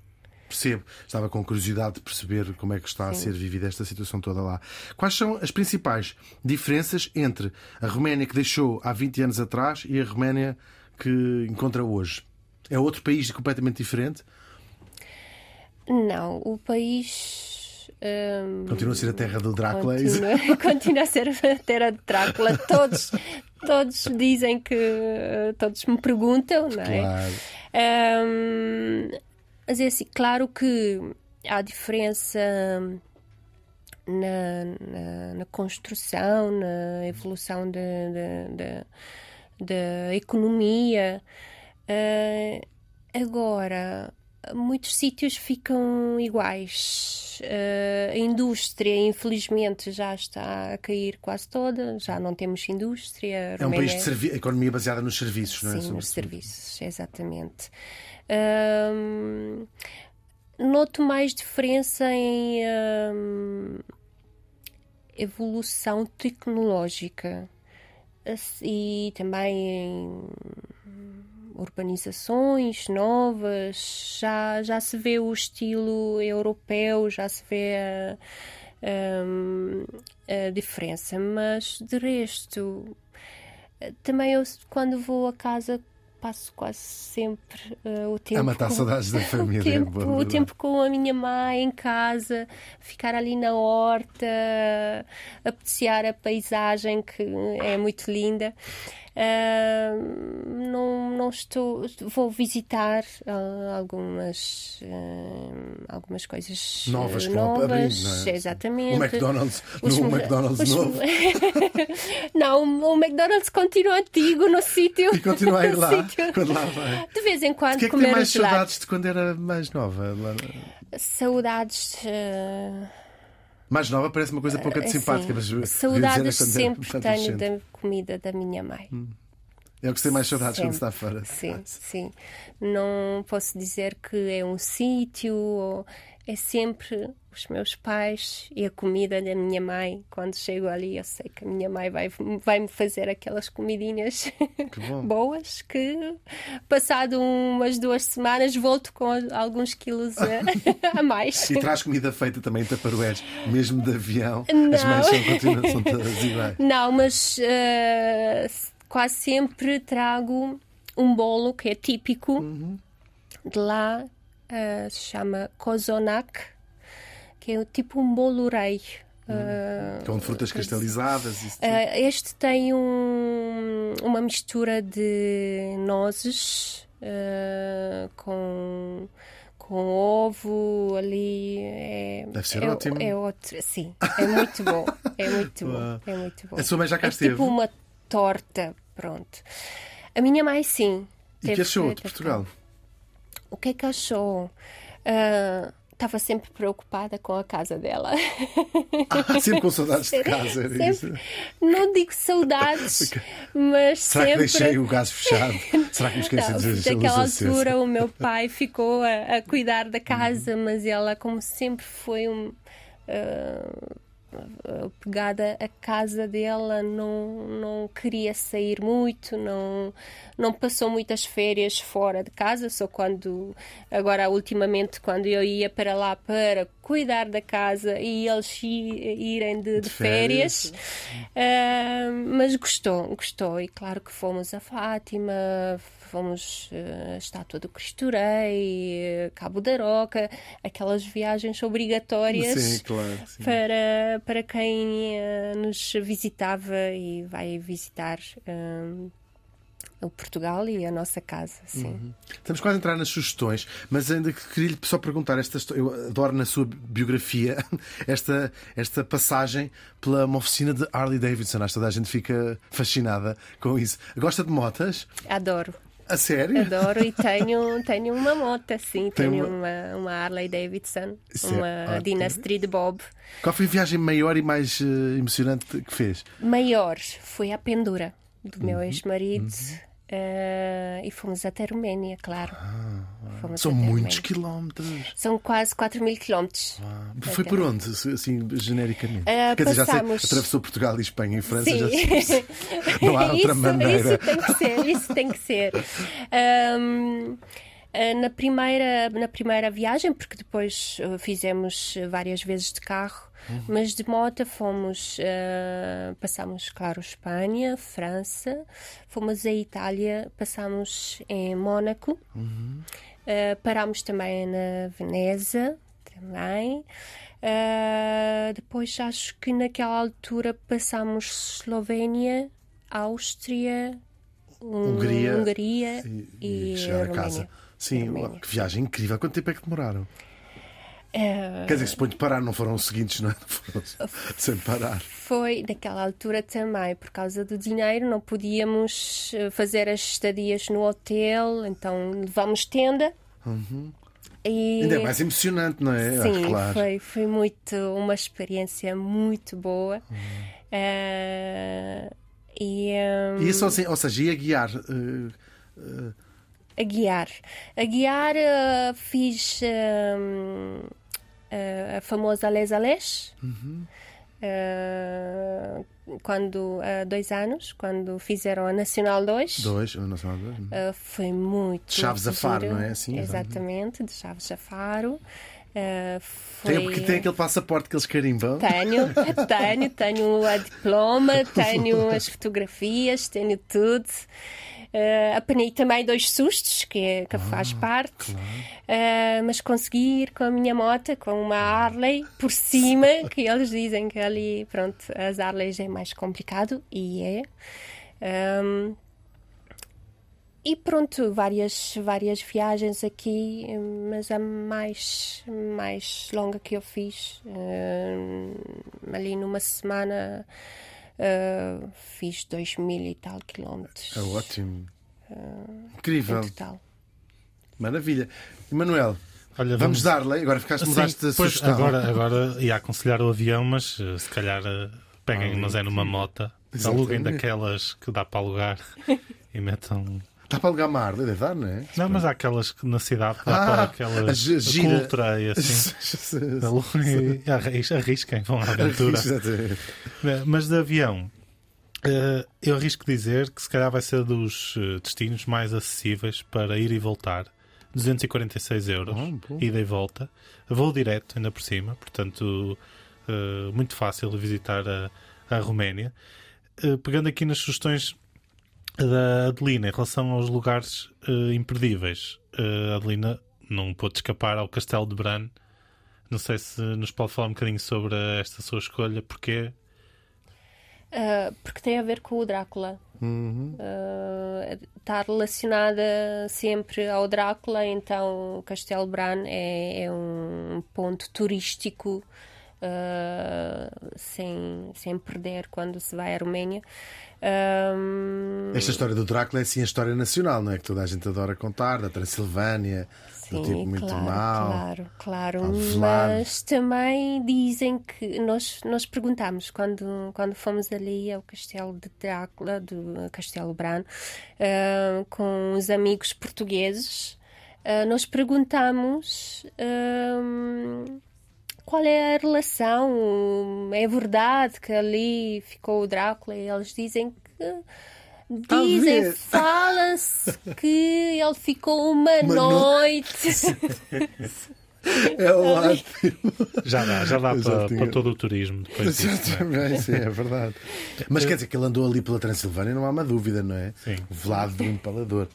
Percebo, estava com curiosidade de perceber como é que está Sim. a ser vivida esta situação toda lá. Quais são as principais diferenças entre a Roménia que deixou há 20 anos atrás e a Roménia que encontra hoje? É outro país completamente diferente? Não, o país. Um, continua a ser a terra do Drácula, é continua, continua a ser a terra de Drácula. Todos, todos dizem que. Todos me perguntam, não é? Claro. Um, mas é assim, claro que há diferença na, na, na construção, na evolução da, da economia. Uh, agora, muitos sítios ficam iguais. Uh, a indústria, infelizmente, já está a cair quase toda, já não temos indústria. É um país de servi- economia baseada nos serviços, não é? Sim, nos serviços, exatamente. Um, noto mais diferença em um, evolução tecnológica e também em urbanizações novas, já, já se vê o estilo europeu, já se vê a, a, a diferença, mas de resto, também eu quando vou a casa passo quase sempre uh, o tempo. A matar com... saudades da família. o, tempo, o tempo com a minha mãe em casa, ficar ali na horta, apreciar a paisagem que é muito linda. Uh, não, não estou. Vou visitar uh, algumas, uh, algumas coisas novas, que novas vão abrir, é? Exatamente. O McDonald's, os, no McDonald's os, novo. não, o McDonald's continua antigo no sítio. E continua a ir lá, quando lá vai. De vez em quando. De que é que tem mais saudades de quando era mais nova? Saudades. Mais nova parece uma coisa pouco uh, simpática, mas saudades sempre tenho da comida da minha mãe. Hum. É o que tem mais saudades sempre. quando está fora. Sim, sim. Não posso dizer que é um sítio ou é sempre os meus pais e a comida da minha mãe. Quando chego ali, eu sei que a minha mãe vai, vai me fazer aquelas comidinhas que boas que, passado umas duas semanas, volto com alguns quilos a, a mais. E traz comida feita também em taparoeiros, mesmo de avião. Não. As mães são, continuam, são todas iguais. Não, mas uh, quase sempre trago um bolo que é típico uhum. de lá uh, se chama Kozonak, que é tipo um bolo rei. Uh, com frutas cristalizadas. Uh, este tem um, uma mistura de nozes uh, com, com ovo ali. É, Deve ser é, ótimo. É outro, sim, é muito bom. É muito bom. É muito bom. A sua mãe já cá é esteve? tipo uma torta, pronto. A minha mãe, sim. E que achou de Portugal? O que é que achou? Uh, estava sempre preocupada com a casa dela. Ah, sempre com saudades de casa, era sempre, isso? Não digo saudades, mas Será sempre... que deixei o gás fechado? Será que me esqueci de dizer Naquela altura o meu pai ficou a, a cuidar da casa, uhum. mas ela, como sempre foi um... Uh, uh, pegada à casa dela, não, não queria sair muito, não, não passou muitas férias fora de casa, só quando, agora ultimamente, quando eu ia para lá para cuidar da casa e eles irem de, de, de férias, uh, mas gostou, gostou, e claro que fomos a Fátima, fomos uh, Estátua do Cristo Rei, Cabo da Roca, aquelas viagens obrigatórias sim, claro, sim. Para, para quem uh, nos visitava e vai visitar. Uh, o Portugal e a nossa casa, sim. Uhum. Estamos quase a entrar nas sugestões, mas ainda queria só perguntar esta eu adoro na sua biografia esta esta passagem pela uma oficina de Harley Davidson, acho que toda a gente fica fascinada com isso. Gosta de motas? Adoro. A sério? Adoro e tenho, tenho uma moto, sim. Tem tenho uma... uma, Harley Davidson, Isso uma é Dynasty de Bob. Qual foi a viagem maior e mais uh, emocionante que fez? Maior foi a pendura do uhum. meu ex-marido. Uhum. Uh, e fomos até Roménia, claro. Ah, são muitos quilómetros. São quase 4 mil quilómetros. Ah, foi por onde, assim, genericamente? Uh, Quer dizer, passamos... já sei, atravessou Portugal e Espanha e França. Já sei, não há outra isso, maneira. Isso tem que ser, isso tem que ser. Um, ah, na primeira, na primeira viagem, porque depois fizemos várias vezes de carro, Uhum. Mas de moto fomos, uh, passámos, claro, Espanha, França, fomos à Itália, passámos em Mónaco, uhum. uh, parámos também na Veneza, também. Uh, depois acho que naquela altura passámos Eslovénia, Áustria, Hungria, Hungria e, e, e chegar a casa. Sim, que viagem incrível. Quanto tempo é que demoraram? É... Quer dizer, se põe de parar, não foram os seguintes, não é? Foram sem parar. Foi naquela altura também, por causa do dinheiro, não podíamos eh, fazer as estadias no hotel, então levámos tenda. Uhum. E... Ainda é mais emocionante, não é? Sim, claro. foi, foi muito, uma experiência muito boa. Uhum. Uh, e, um... e isso assim, ou seja, ia guiar. Uh, uh... A guiar. A guiar fiz uh, a famosa Les Alés. Uhum. Uh, quando há uh, dois anos, quando fizeram a Nacional 2. Dois, a Nacional 2. Uhum. Uh, foi muito. Chaves a Faro, não é assim? Exatamente, de Chaves a Faro. Uh, foi... tem, porque tem aquele passaporte que eles carimbam? Tenho, tenho, tenho a diploma, tenho as fotografias, tenho tudo. Uh, apanhei também dois sustos, que, é, que ah, faz parte, claro. uh, mas consegui ir com a minha moto, com uma Harley por cima, que eles dizem que ali, pronto, as Harleys é mais complicado, e é. Um, e pronto, várias, várias viagens aqui, mas a mais, mais longa que eu fiz, uh, ali numa semana, Uh, fiz dois mil e tal quilómetros. É ótimo. Uh, Incrível. total. Maravilha. Emanuel, Olha, vamos, vamos dar-lhe. Agora ficaste, mudaste de sugestão. Agora, agora ia aconselhar o avião, mas uh, se calhar uh, peguem, ah, mas é numa mota. Aluguem daquelas que dá para alugar e metam Dá para alugar uma Harley, deve dar, não é? Não, mas há aquelas que na cidade dá ah, para aquelas gira. ultra e assim. arrisquem, vão à aventura. mas de avião, eh, eu arrisco dizer que se calhar vai ser dos eh, destinos mais acessíveis para ir e voltar. 246 euros, oh, ida e volta. Voo direto, ainda por cima, portanto, uh, muito fácil visitar a, a Roménia. Pegando aqui nas sugestões da Adelina em relação aos lugares uh, imperdíveis. Uh, Adelina não pôde escapar ao Castelo de Bran. Não sei se nos pode falar um bocadinho sobre esta sua escolha, porquê? Uh, porque tem a ver com o Drácula. Uhum. Uh, está relacionada sempre ao Drácula, então o Castelo Bran é, é um ponto turístico uh, sem, sem perder quando se vai à Roménia. Um... Esta história do Drácula é assim a história nacional, não é? Que toda a gente adora contar, da Transilvânia, Sim, do tipo muito claro, mal. Claro, claro. Mas também dizem que nós, nós perguntámos quando, quando fomos ali ao Castelo de Drácula, do Castelo Brano, uh, com os amigos portugueses, uh, nós perguntamos. Uh, qual é a relação? É verdade que ali ficou o Drácula e eles dizem que Dizem, fala-se que ele ficou uma, uma noite. É ótimo. Já dá, já dá para, para, todo o turismo. Depois disso, é? Sim, é verdade. Mas quer dizer que ele andou ali pela Transilvânia, não há uma dúvida, não é? Sim. Vlad do Empalador.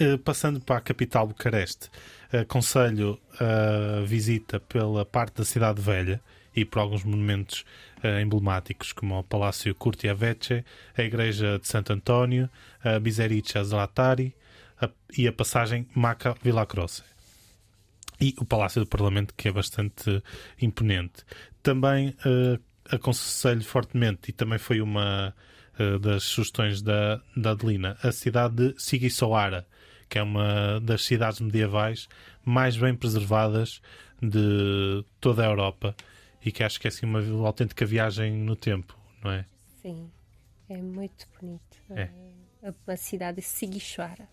Uh, passando para a capital Bucareste, aconselho a visita pela parte da Cidade Velha e por alguns monumentos uh, emblemáticos, como o Palácio Curti Vecce, a Igreja de Santo António, a Biserica Zlatari a, e a passagem Maca Villacroce. E o Palácio do Parlamento, que é bastante imponente. Também uh, aconselho fortemente, e também foi uma uh, das sugestões da, da Adelina, a cidade de Sigissoara, que é uma das cidades medievais mais bem preservadas de toda a Europa e que acho que é assim uma autêntica viagem no tempo, não é? Sim, é muito bonito. É. A, cidade de Sigixuara.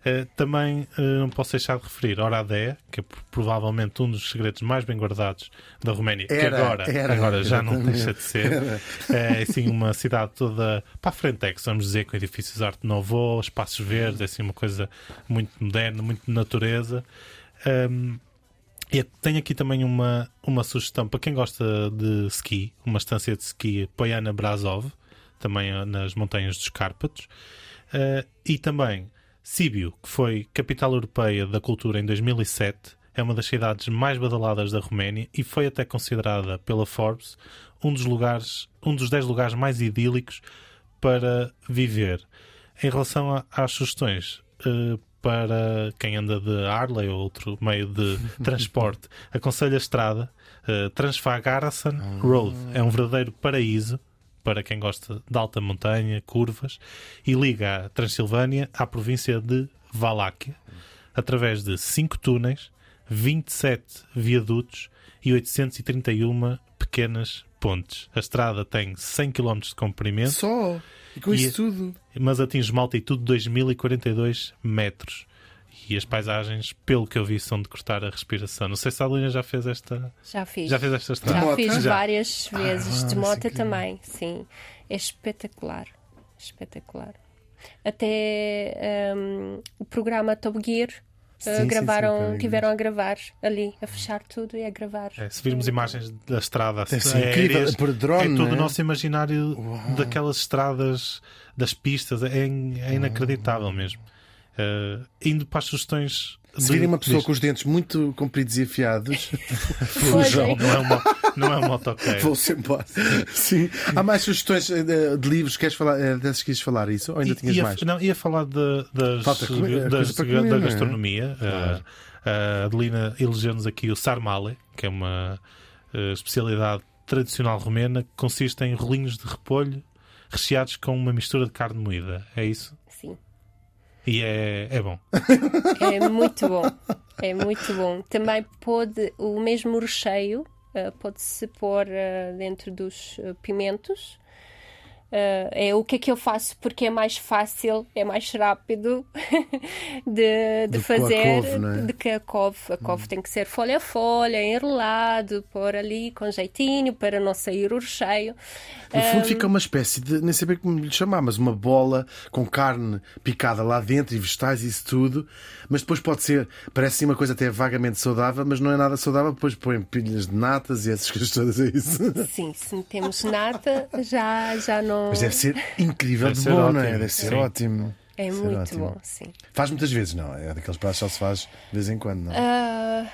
Uh, também uh, não posso deixar de referir Oradea, que é provavelmente um dos segredos mais bem guardados da Roménia, era, que agora, era, agora já não deixa de ser. É assim uma cidade toda para a frente, é que vamos dizer, com edifícios de arte novo, espaços verdes, é assim uma coisa muito moderna, muito de natureza. Um, e tenho aqui também uma, uma sugestão para quem gosta de ski, uma estância de ski Poiana Brasov, também eh, nas montanhas dos Cárpatos, uh, e também Síbio, que foi capital europeia da cultura em 2007, é uma das cidades mais badaladas da Roménia e foi até considerada pela Forbes um dos lugares, um dos 10 lugares mais idílicos para viver. Em relação a, às sugestões, uh, para quem anda de Harley ou outro meio de transporte. Aconselho a estrada uh, Transfagarasan Road. É um verdadeiro paraíso para quem gosta de alta montanha, curvas, e liga a Transilvânia à província de Valáquia através de 5 túneis, 27 viadutos e 831 pequenas pontes. A estrada tem 100 km de comprimento. Só? E com e, isso tudo? Mas atinge uma altitude de 2042 metros. E as paisagens, pelo que eu vi, são de cortar a respiração. Não sei se a Adelina já fez esta. Já fiz. Já fez esta estrada? Já fiz já. várias vezes. Ah, de moto também, sim. É espetacular. Espetacular. Até um, o programa Top Gear Sim, gravaram, sim, sim, tiveram a gravar ali, a fechar tudo e a gravar. É, se virmos imagens da estrada é incrível, por drone, é todo é? o nosso imaginário Uau. daquelas estradas, das pistas, é, é inacreditável mesmo. Uh, indo para as sugestões se virem uma pessoa com os dentes muito compridos e afiados, fujam. Não é uma, não é um motoqueiro. Vou-se embora. Sim. Há mais sugestões eh, de, de livros? Queres falar, eh, desses quis falar isso? Ou ainda tinhas ia, mais? Não, ia falar de, das, das, comer, da é? gastronomia. Claro. A Adelina elegeu-nos aqui o sarmale, que é uma uh, especialidade tradicional romena que consiste em rolinhos de repolho recheados com uma mistura de carne moída. É isso? E é, é bom. É muito bom. É muito bom. Também pode, o mesmo recheio uh, pode-se pôr uh, dentro dos uh, pimentos Uh, é o que é que eu faço porque é mais fácil, é mais rápido de, de fazer couve, é? do que a couve. A couve hum. tem que ser folha a folha, enrolado, pôr ali com jeitinho para não sair o recheio. No fundo, um... fica uma espécie de, nem sei como lhe chamar, mas uma bola com carne picada lá dentro e vegetais e isso tudo. Mas depois pode ser, parece uma coisa até vagamente saudável, mas não é nada saudável. Depois põem pilhas de natas e essas coisas todas, é isso? Sim, se metemos nata, já, já não mas deve ser incrível deve de bom, ótimo. não é? Deve ser sim. ótimo. É deve muito ótimo. bom, sim. Faz muitas vezes, não? É daqueles pratos que só se faz de vez em quando, não? Uh,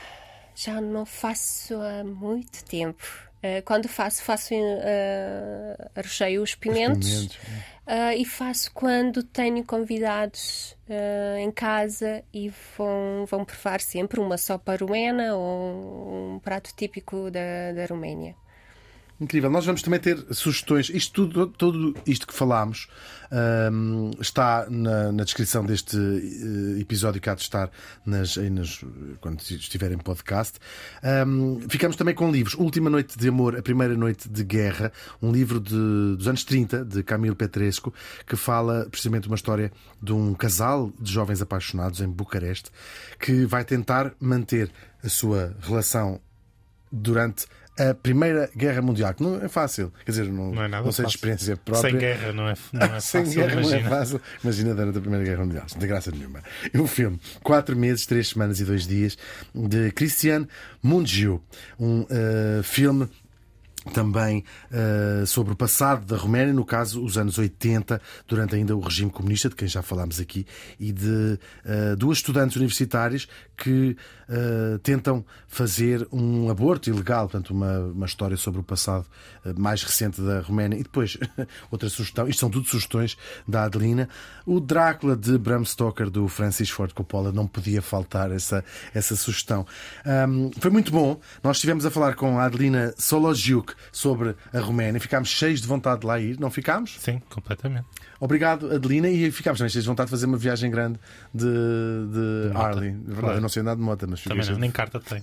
já não faço há muito tempo. Uh, quando faço, faço uh, recheio os pimentos. Os pimentos uh, e faço quando tenho convidados uh, em casa e vão, vão provar sempre uma sopa romena ou um prato típico da, da Roménia. Incrível. Nós vamos também ter sugestões. Isto tudo, tudo isto que falámos um, está na, na, descrição deste uh, episódio que há de estar nas, nas, quando estiver em podcast. Um, ficamos também com livros. Última Noite de Amor, A Primeira Noite de Guerra, um livro de, dos anos 30, de Camilo Petresco, que fala precisamente uma história de um casal de jovens apaixonados em Bucareste que vai tentar manter a sua relação durante a Primeira Guerra Mundial, que não é fácil, quer dizer, não, Não é nada não sei de experiência própria. Sem guerra não é, não é Sem fácil, guerra não é imagina. fácil. Imagina durante a Primeira Guerra Mundial. Não tem graça nenhuma. E um filme, quatro meses, três semanas e dois dias, de Christian Mungiu. Um eh, filme também eh, sobre o passado da Roménia, no caso, os anos 80, durante ainda o regime comunista, de quem já falámos aqui, e de eh, duas estudantes universitárias que eh, tentam fazer um aborto ilegal, portanto, uma, uma história sobre o passado mais recente da Roménia. E depois, outra sugestão, isto são tudo sugestões da Adelina, o Drácula de Bram Stoker, do Francis Ford Coppola, não podia faltar essa, essa sugestão. Ahm, foi muito bom. Nós estivemos a falar com a Adelina Sologiuk sobre a Roménia. Ficámos cheios de vontade de lá ir, não ficámos? Sim, completamente. Obrigado, Adelina, e ficámos também cheios de vontade de fazer uma viagem grande de, de. Harley. É verdade, Claro. eu não sei andar de moto, mas Também não, nem carta tem.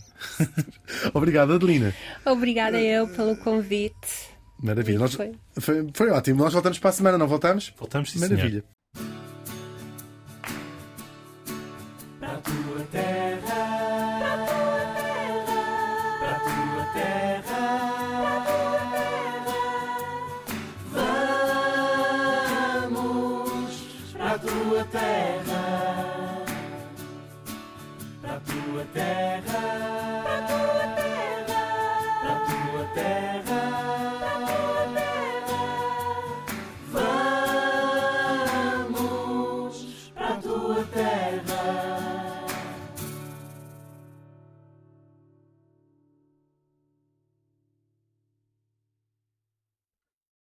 Obrigado, Adelina. Obrigada eu pelo convite. Maravilha. Nós... Foi. Foi, foi ótimo. Nós voltamos para a semana, não voltamos? Voltamos, sim, senhor. Maravilha. Para